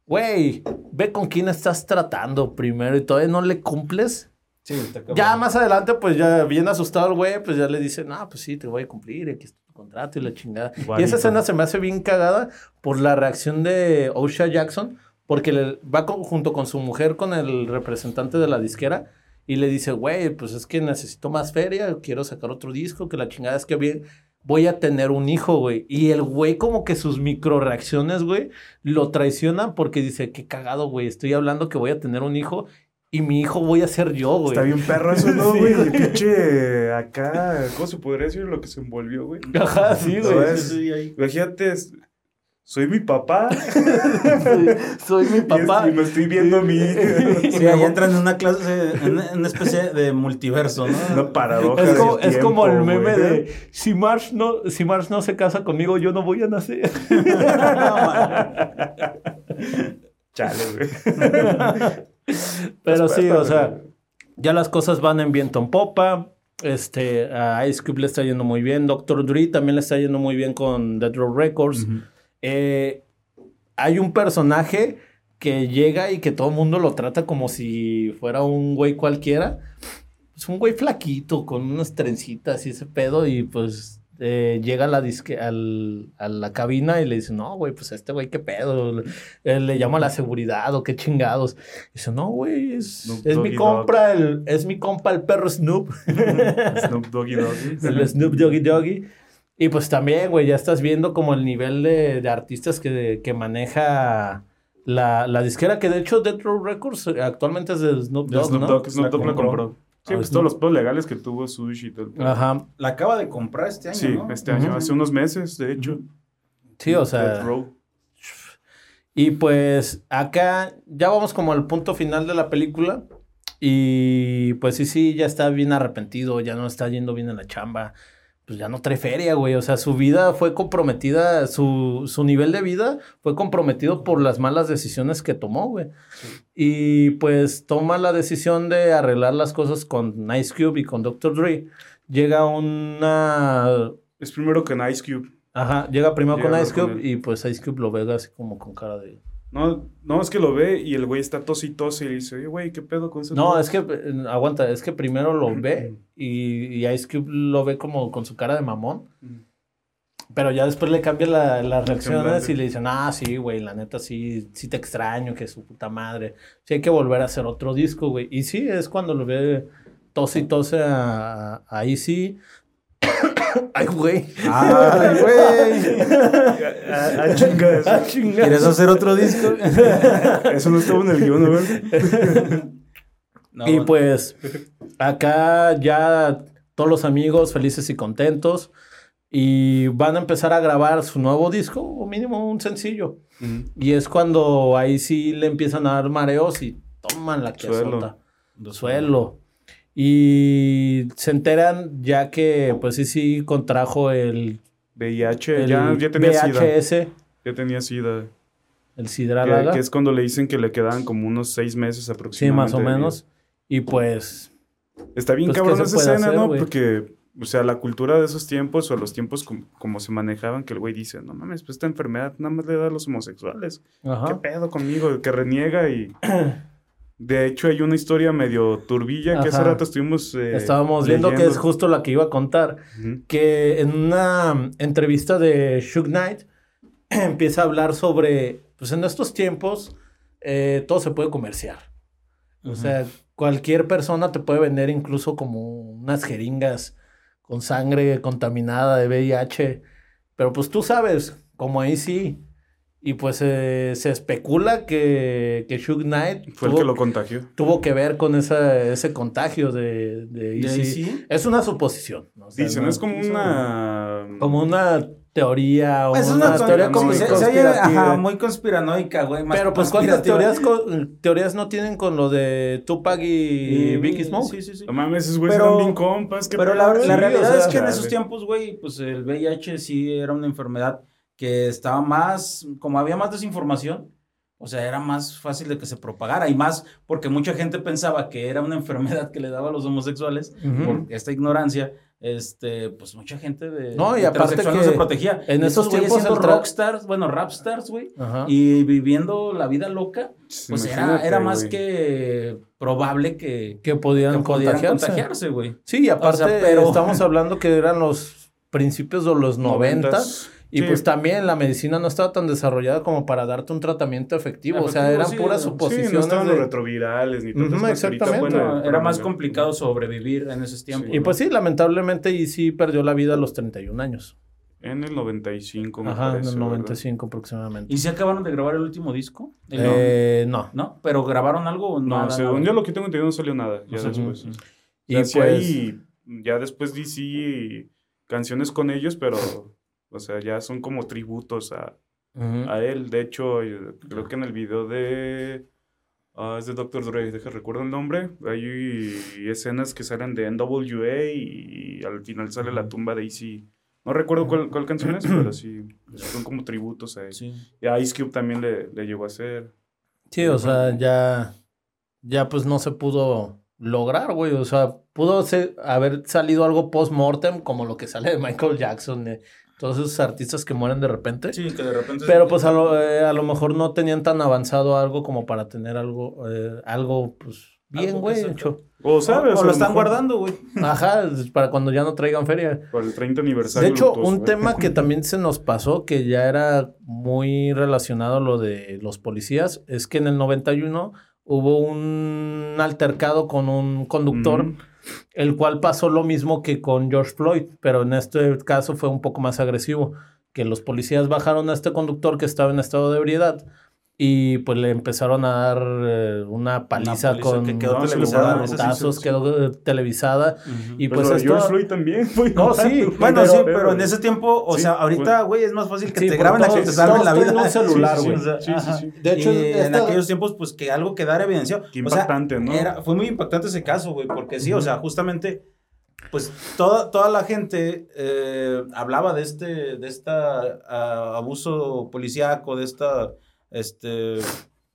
güey, ve con quién estás tratando primero y todavía no le cumples. Sí, está. Ya más adelante, pues ya bien asustado el güey, pues ya le dice, no, pues sí, te voy a cumplir, aquí está tu contrato y la chingada. Y esa escena se me hace bien cagada por la reacción de Osha Jackson, porque le- va con- junto con su mujer, con el representante de la disquera, y le dice, güey, pues es que necesito más feria, quiero sacar otro disco, que la chingada es que bien, voy a tener un hijo, güey. Y el güey como que sus micro reacciones, güey, lo traicionan porque dice, qué cagado, güey, estoy hablando que voy a tener un hijo y mi hijo voy a ser yo, güey. Está bien perro eso, ¿no, Sí, güey? El pinche acá, ¿cómo se podría decir lo que se envolvió, güey? Ajá, sí, güey. Sí. Imagínate, es- soy mi papá. soy, soy mi Y, papá. es- y me estoy viendo a mí. Sí, ahí entran en una clase, en una, especie de multiverso, ¿no? Una paradoja. Es como, del es como el meme güey. de si Marsh no, si Marsh no se casa conmigo, yo no voy a nacer. Chale, güey. Pero sí, o sea, ya las cosas van en viento en popa. Este, a Ice Cube le está yendo muy bien. Dr. Dre también le está yendo muy bien con Dead Row Records. Eh, hay un personaje que llega y que todo el mundo lo trata como si fuera un güey cualquiera. Es un güey flaquito, con unas trencitas y ese pedo. Y pues eh, llega a la, disque, al- a la cabina y le dice, no, güey, pues este güey, qué pedo. Él le llama a la seguridad o qué chingados. dice, no, güey, es, Snoop es mi compra, el, es mi compa el perro Snoop. Snoop Doggy Doggy. el Snoop Doggy Doggy. Y pues también, güey, ya estás viendo como el nivel de, de artistas que, que maneja la, la disquera, que de hecho Death Row Records eh, actualmente es de Snoop Dogg, Snoop ¿no? Dogg, Snoop La Dogg la compró. compró. Sí, Ah, pues Snoop- todos los pedos legales que tuvo Sushi y todo el pedo. Ajá. La acaba de comprar este año, Sí, ¿no? este año, hace unos meses, de hecho. Sí, o Death sea. Row. Y pues acá ya vamos como al punto final de la película. Y pues sí, sí, ya está bien arrepentido, ya no está yendo bien en la chamba. Pues ya no trae feria, güey. O sea, su vida fue comprometida, su, su nivel de vida fue comprometido por las malas decisiones que tomó, güey. Y pues toma la decisión de arreglar las cosas con Ice Cube y con Dr. Dre. Llega una... Es primero que en Ice Cube. Ajá, llega primero Llega con Ice con Cube y pues Ice Cube lo ve así como con cara de... No, no, es que lo ve y el güey está tos y tos y le dice, oye, güey, ¿qué pedo con eso? No, es que, eh, aguanta, es que primero lo ve y, y Ice Cube lo ve como con su cara de mamón, pero ya después le cambia la- las reacciones y le dicen, ah, sí, güey, la neta sí, sí te extraño, que su puta madre, sí hay que volver a hacer otro disco, güey. Y sí, es cuando lo ve tose y tose a, a, a Easy. Ay, güey. Ay, güey. Ah, chingas. Ah, chinga. ¿Quieres hacer otro disco? Eso no estaba en el guion, ¿no? güey? No, y pues acá ya todos los amigos felices y contentos y van a empezar a grabar su nuevo disco o mínimo un sencillo. Y es cuando ahí sí le empiezan a dar mareos y toman la que Suelo. azota. Suelo. Y se enteran ya que pues sí sí contrajo el, VIH, el ya, ya tenía sida. VHS, Ya tenía sida. el Que, Sidralaga. que es cuando le dicen que le quedan como unos seis meses Sí, aproximadamente. más o menos. Y pues Está bien Pues, ¿qué cabrón esa escena, hacer, ¿no? Porque, o sea, la cultura de esos tiempos o los tiempos com- como se manejaban, que el güey dice, no mames, pues esta enfermedad nada más le da a los homosexuales. ¿Qué ajá. pedo conmigo? Que reniega y... De hecho, hay una historia medio turbilla que hace rato estuvimos eh, Estábamos viendo que es justo la que iba a contar. Que en una entrevista de Shug Knight empieza a hablar sobre, pues en estos tiempos eh, todo se puede comerciar. O sea, cualquier persona te puede vender incluso como unas jeringas con sangre contaminada de VIH, pero pues tú sabes, como ahí sí. Y pues eh, se especula que, que Shug Knight Fue el tuvo, que lo contagió. tuvo que ver con esa, ese contagio de, de ¿De Easy. AC? Es una suposición. ¿no? O sea, Dicen, no- es como una... como una teoría o Es una, una teoría como se- se, oye, ajá, muy conspiranoica, güey. más Pero pues cuántas teorías, teorías no tienen con lo de Tupac y, Biggie Smoke. Sí, sí, sí. No mames, esos güeyes Pero- eran bien compas. ¿qué Pero pedo? la, la Sí, realidad o sea, es que en esos tiempos, güey, pues el VIH sí era una enfermedad que estaba más, como había más desinformación, o sea, era más fácil de que se propagara y más porque mucha gente pensaba que era una enfermedad que le daba a los homosexuales por esta ignorancia. Este, pues mucha gente de No, y aparte que no se protegía. en esos tiempos siendo rockstars, bueno, rapstars, güey, y viviendo la vida loca, pues era, Imagínate, era más que probable que, que podían, que pudieran contagiarse. güey. Sí, y aparte O sea, pero- estamos hablando que eran los principios de los 90 Noventas. Y Sí. pues también la medicina no estaba tan desarrollada como para darte un tratamiento efectivo, o sea, eran sí, puras sí, Sí, suposiciones no estaban de- los retrovirales ni tantas cosas. Ahorita, exactamente. bueno, No, era más complicado sobrevivir en esos tiempos. Y pues sí, lamentablemente y sí perdió la vida a los 31 años. En el 95, me Ajá, en el ¿verdad? 95 aproximadamente. ¿Y si acabaron de grabar el último disco? El- Eh, no. ¿No? ¿Pero grabaron algo o No, nada, según nada? yo lo que tengo entendido no salió nada. Ya después. Y Y o sea, sí pues- hay ya después DC canciones con ellos, pero, o sea, ya son como tributos a, a él. De hecho, creo que en el video de... ah, es de Dr. Dre, deja recuerdo el nombre. Hay escenas que salen de NWA y, al final sale la tumba de Easy. No recuerdo cuál, cuál canción es, pero sí, son como tributos a él. Sí. Y a Ice Cube también le, le llegó a hacer. Sí, o sea, ya, ya pues no se pudo lograr, güey. O sea, pudo ser- haber salido algo post-mortem, como lo que sale de Michael Jackson, de todos esos artistas que mueren de repente. Sí, que de repente. Pero pues a lo, eh, a lo mejor no tenían tan avanzado algo como para tener algo, eh, algo pues bien, güey. O sabes, o lo están guardando, güey. Ajá, para cuando ya no traigan feria. Por el 30 aniversario. De hecho, un ¿eh? tema que también se nos pasó, que ya era muy relacionado a lo de los policías, es que en el 91 hubo un altercado con un conductor. El cual pasó lo mismo que con George Floyd, pero en este caso fue un poco más agresivo, que los policías bajaron a este conductor que estaba en estado de ebriedad y pues le empezaron a dar eh, una paliza, paliza con que quedó televisada. esa sí sí. quedó eh, televisada y Pero pues lo de esto... George Floyd también fue No, sí. Bueno, Pero- sí, pero en ese tiempo, o Sí, sea, ahorita, güey, es más fácil que Sí, te graben a que te salven la vida. traen un celular, Sí, sí, güey. sí. Sí, sí, Ajá. sí. De hecho, y en esta- aquellos tiempos, pues que algo quedara evidenciado. Qué O sea, impactante, ¿no? era- fue muy impactante ese caso, güey, porque sí, o sea, justamente, pues toda, toda la gente eh, hablaba de este, de esta ah, abuso policíaco, de esta, este,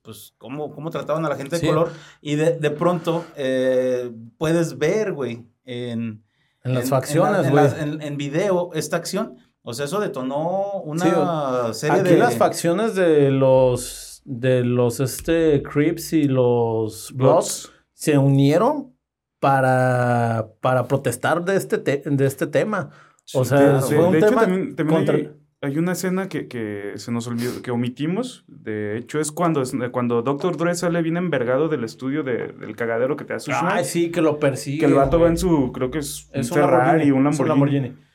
pues, cómo, cómo trataban a la gente de Sí. color, y de, de pronto eh, puedes ver, güey, en... En las en- facciones, güey. en- en video esta acción. O sea, eso detonó una Sí, serie Aquí de... las facciones de los de los este Crips y los Bloods se unieron para, para protestar de este te- de este tema. o Sí, sea, claro, fue de un hecho, tema también, también contra- hay, hay una escena que, que se nos olvidó, que omitimos. De hecho, es cuando, es cuando Dr. Dre sale bien envergado del estudio de- del cagadero que te hace Ay, sí, que lo persigue. Que el vato va en su, creo que es, Es un Ferrari, Lamborghini, un es un Lamborghini. Lamborghini.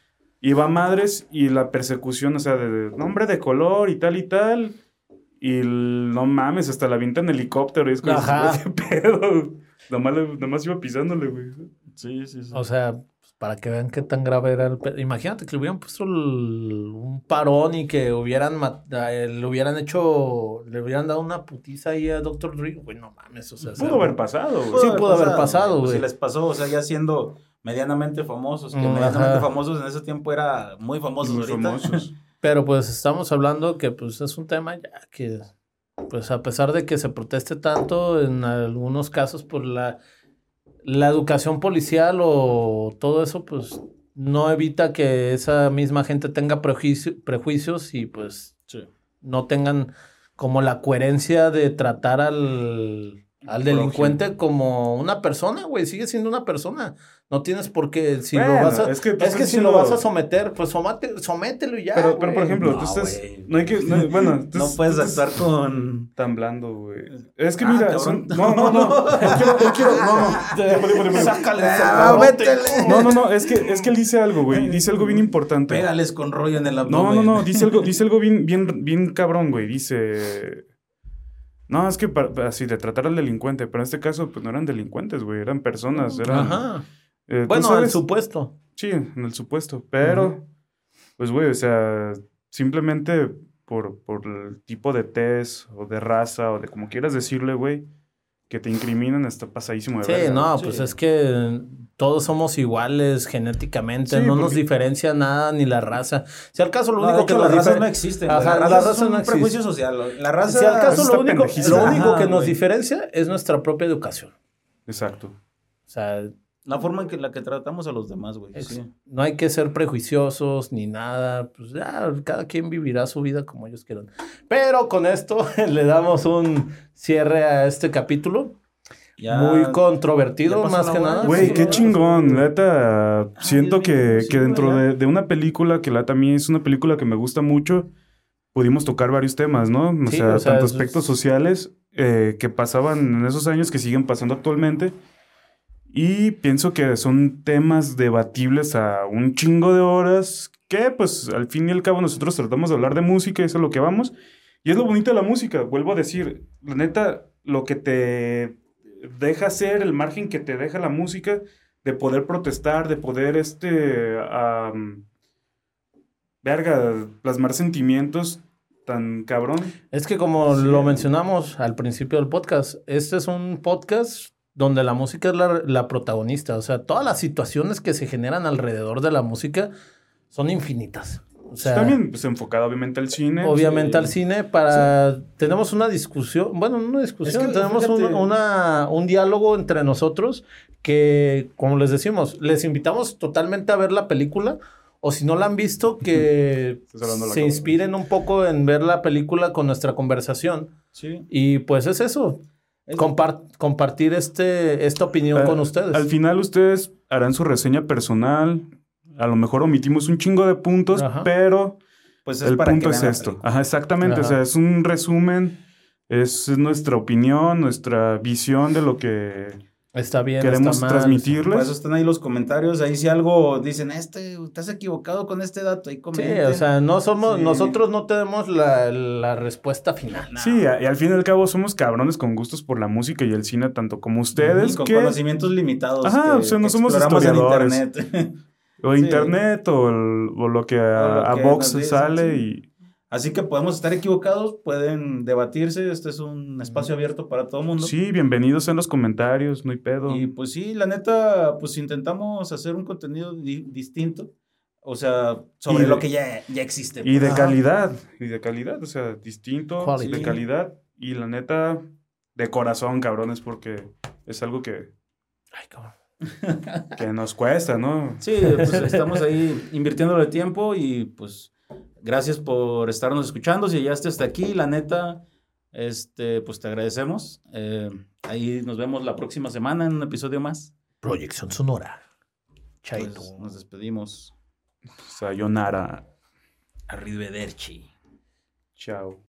Y va a madres y la persecución, o sea, de, de nombre de color y tal y tal. Y el- no mames, hasta la avienta en helicóptero. Y es como, Ajá. "Güey, ¿qué pedo? Nomás, nomás iba pisándole, güey. Sí, sí, sí. O sea, para que vean qué tan grave era el pe- Imagínate que le hubieran puesto el- un parón y que hubieran eh, le hubieran hecho, le hubieran dado una putiza ahí a Dr. Dre. Güey, no mames, o sea, Pudo haber pasado, güey. Sí, pudo haber pasado, Pues güey. si les pasó, o sea, ya siendo medianamente famosos, que Mm, medianamente ajá. famosos en ese tiempo era muy famosos Muy ahorita. famosos. Pero pues estamos hablando que pues es un tema ya que pues a pesar de que se proteste tanto en algunos casos por la la educación policial o todo eso pues no evita que esa misma gente tenga prejuicio- prejuicios y pues Sí. no tengan como la coherencia de tratar al, al delincuente como una persona, güey, sigue siendo una persona. No tienes por qué, si lo Bueno, vas a... es que es que si lo vas a someter, pues somate- somételo y ya. Pero, pero, por ejemplo, No, tú estás. No hay que. no- bueno, tú No puedes tú actuar con... Tan blando, güey. Es que Ah, mira, son- no, no, no. No quiero, no quiero, no, no. Sácale Ah. No, no, no, es que, es que él dice algo, güey. Dice algo bien importante. Pégales con rollo en el No, abdomen. no, no, dice algo, dice algo bien, bien, bien cabrón, güey. Dice. No, es que pa- pa- así de tratar al delincuente, pero en este caso, pues no eran delincuentes, güey, eran personas, eran. Ajá. eh, ¿tú Bueno, al sabes? supuesto. Sí, en el supuesto. Pero, pues, güey, o sea, simplemente por, por el tipo de test o de raza o de como quieras decirle, güey, que te incriminan está pasadísimo de Sí, no, pues es que todos somos iguales genéticamente, Sí, no nos diferencia nada ni la raza. Si al caso lo No, único que hecho, nos las razas difer- no existen. Ajá, la Las razas raza son no un existe. prejuicio social. La raza... Si al caso lo único, lo único Ajá, que nos diferencia es nuestra propia educación. Exacto. O sea, La forma en que la que tratamos a los demás, güey. es- Sí. no hay que ser prejuiciosos ni nada. Pues ya, cada quien vivirá su vida como ellos quieran. Pero con esto le damos un cierre a este capítulo. Ya- Muy controvertido, más que hora. nada. Güey, Sí, qué chingón, neta. Siento Dios mío, que, que dentro de, de una película que la también es una película que me gusta mucho, pudimos tocar varios temas, ¿no? O Sí, sea, o sea, tanto es- aspectos sociales eh, que pasaban en esos años que siguen pasando actualmente. Y pienso que son temas debatibles a un chingo de horas que, pues, al fin y al cabo nosotros tratamos de hablar de música y eso es lo que vamos. Y es lo bonito de la música, vuelvo a decir, la neta, lo que te deja hacer, el margen que te deja la música, de poder protestar, de poder, este, verga, plasmar sentimientos, tan cabrón. Es que como Sí. lo mencionamos al principio del podcast, este es un podcast donde la música es la, la protagonista. O sea, todas las situaciones que se generan alrededor de la música son infinitas. O sea, También pues, enfocado obviamente al cine. obviamente sí. al cine para... Tenemos una discusión, bueno, no una discusión, Es que, tenemos un, una- un diálogo entre nosotros que, como les decimos, les invitamos totalmente a ver la película. O si no la han visto, que se inspiren un poco en ver la película con nuestra conversación. Sí. Y pues es eso. Es- Compar- compartir este, esta opinión Al- con ustedes. Al final ustedes harán su reseña personal. A lo mejor omitimos un chingo de puntos, Ajá. pero Pues es el para que punto es vean la esto. Ajá, exactamente. O Ajá. sea, es un resumen. Es nuestra opinión, nuestra visión de lo que está bien, queremos está mal. transmitirles. Por eso están ahí los comentarios. Ahí si algo dicen, este, estás equivocado con este dato. Ahí Sí, comenten. o sea, no somos, Sí. nosotros no tenemos la, la respuesta final. No. Sí, a- y al fin y al cabo somos cabrones con gustos por la música y el cine, tanto como ustedes, Y con que, conocimientos limitados. Ajá, o sea, no somos exploramos en historiadores. internet. o sí. internet, o, el- o lo que a, a que Vox sale sí. y... Así que podemos estar equivocados, pueden debatirse. Este es un espacio abierto para todo el mundo. Sí, bienvenidos en los comentarios, no hay pedo. Y pues sí, la neta, pues intentamos hacer un contenido di- distinto. O sea, sobre Y lo que ya, ya existe. Y de Ajá. calidad, y de calidad, o sea, distinto, Quality. de calidad. Y la neta, de corazón, cabrones, porque es algo que, Ay, cabrón. Que nos cuesta, ¿no? Sí, pues estamos ahí invirtiéndole tiempo y pues gracias por estarnos escuchando. Si llegaste hasta aquí, la neta, este, pues te agradecemos. Eh, ahí nos vemos la próxima semana en un episodio más. Proyección sonora. Pues, Chaito. nos despedimos. Sayonara. Arrivederci. Chao.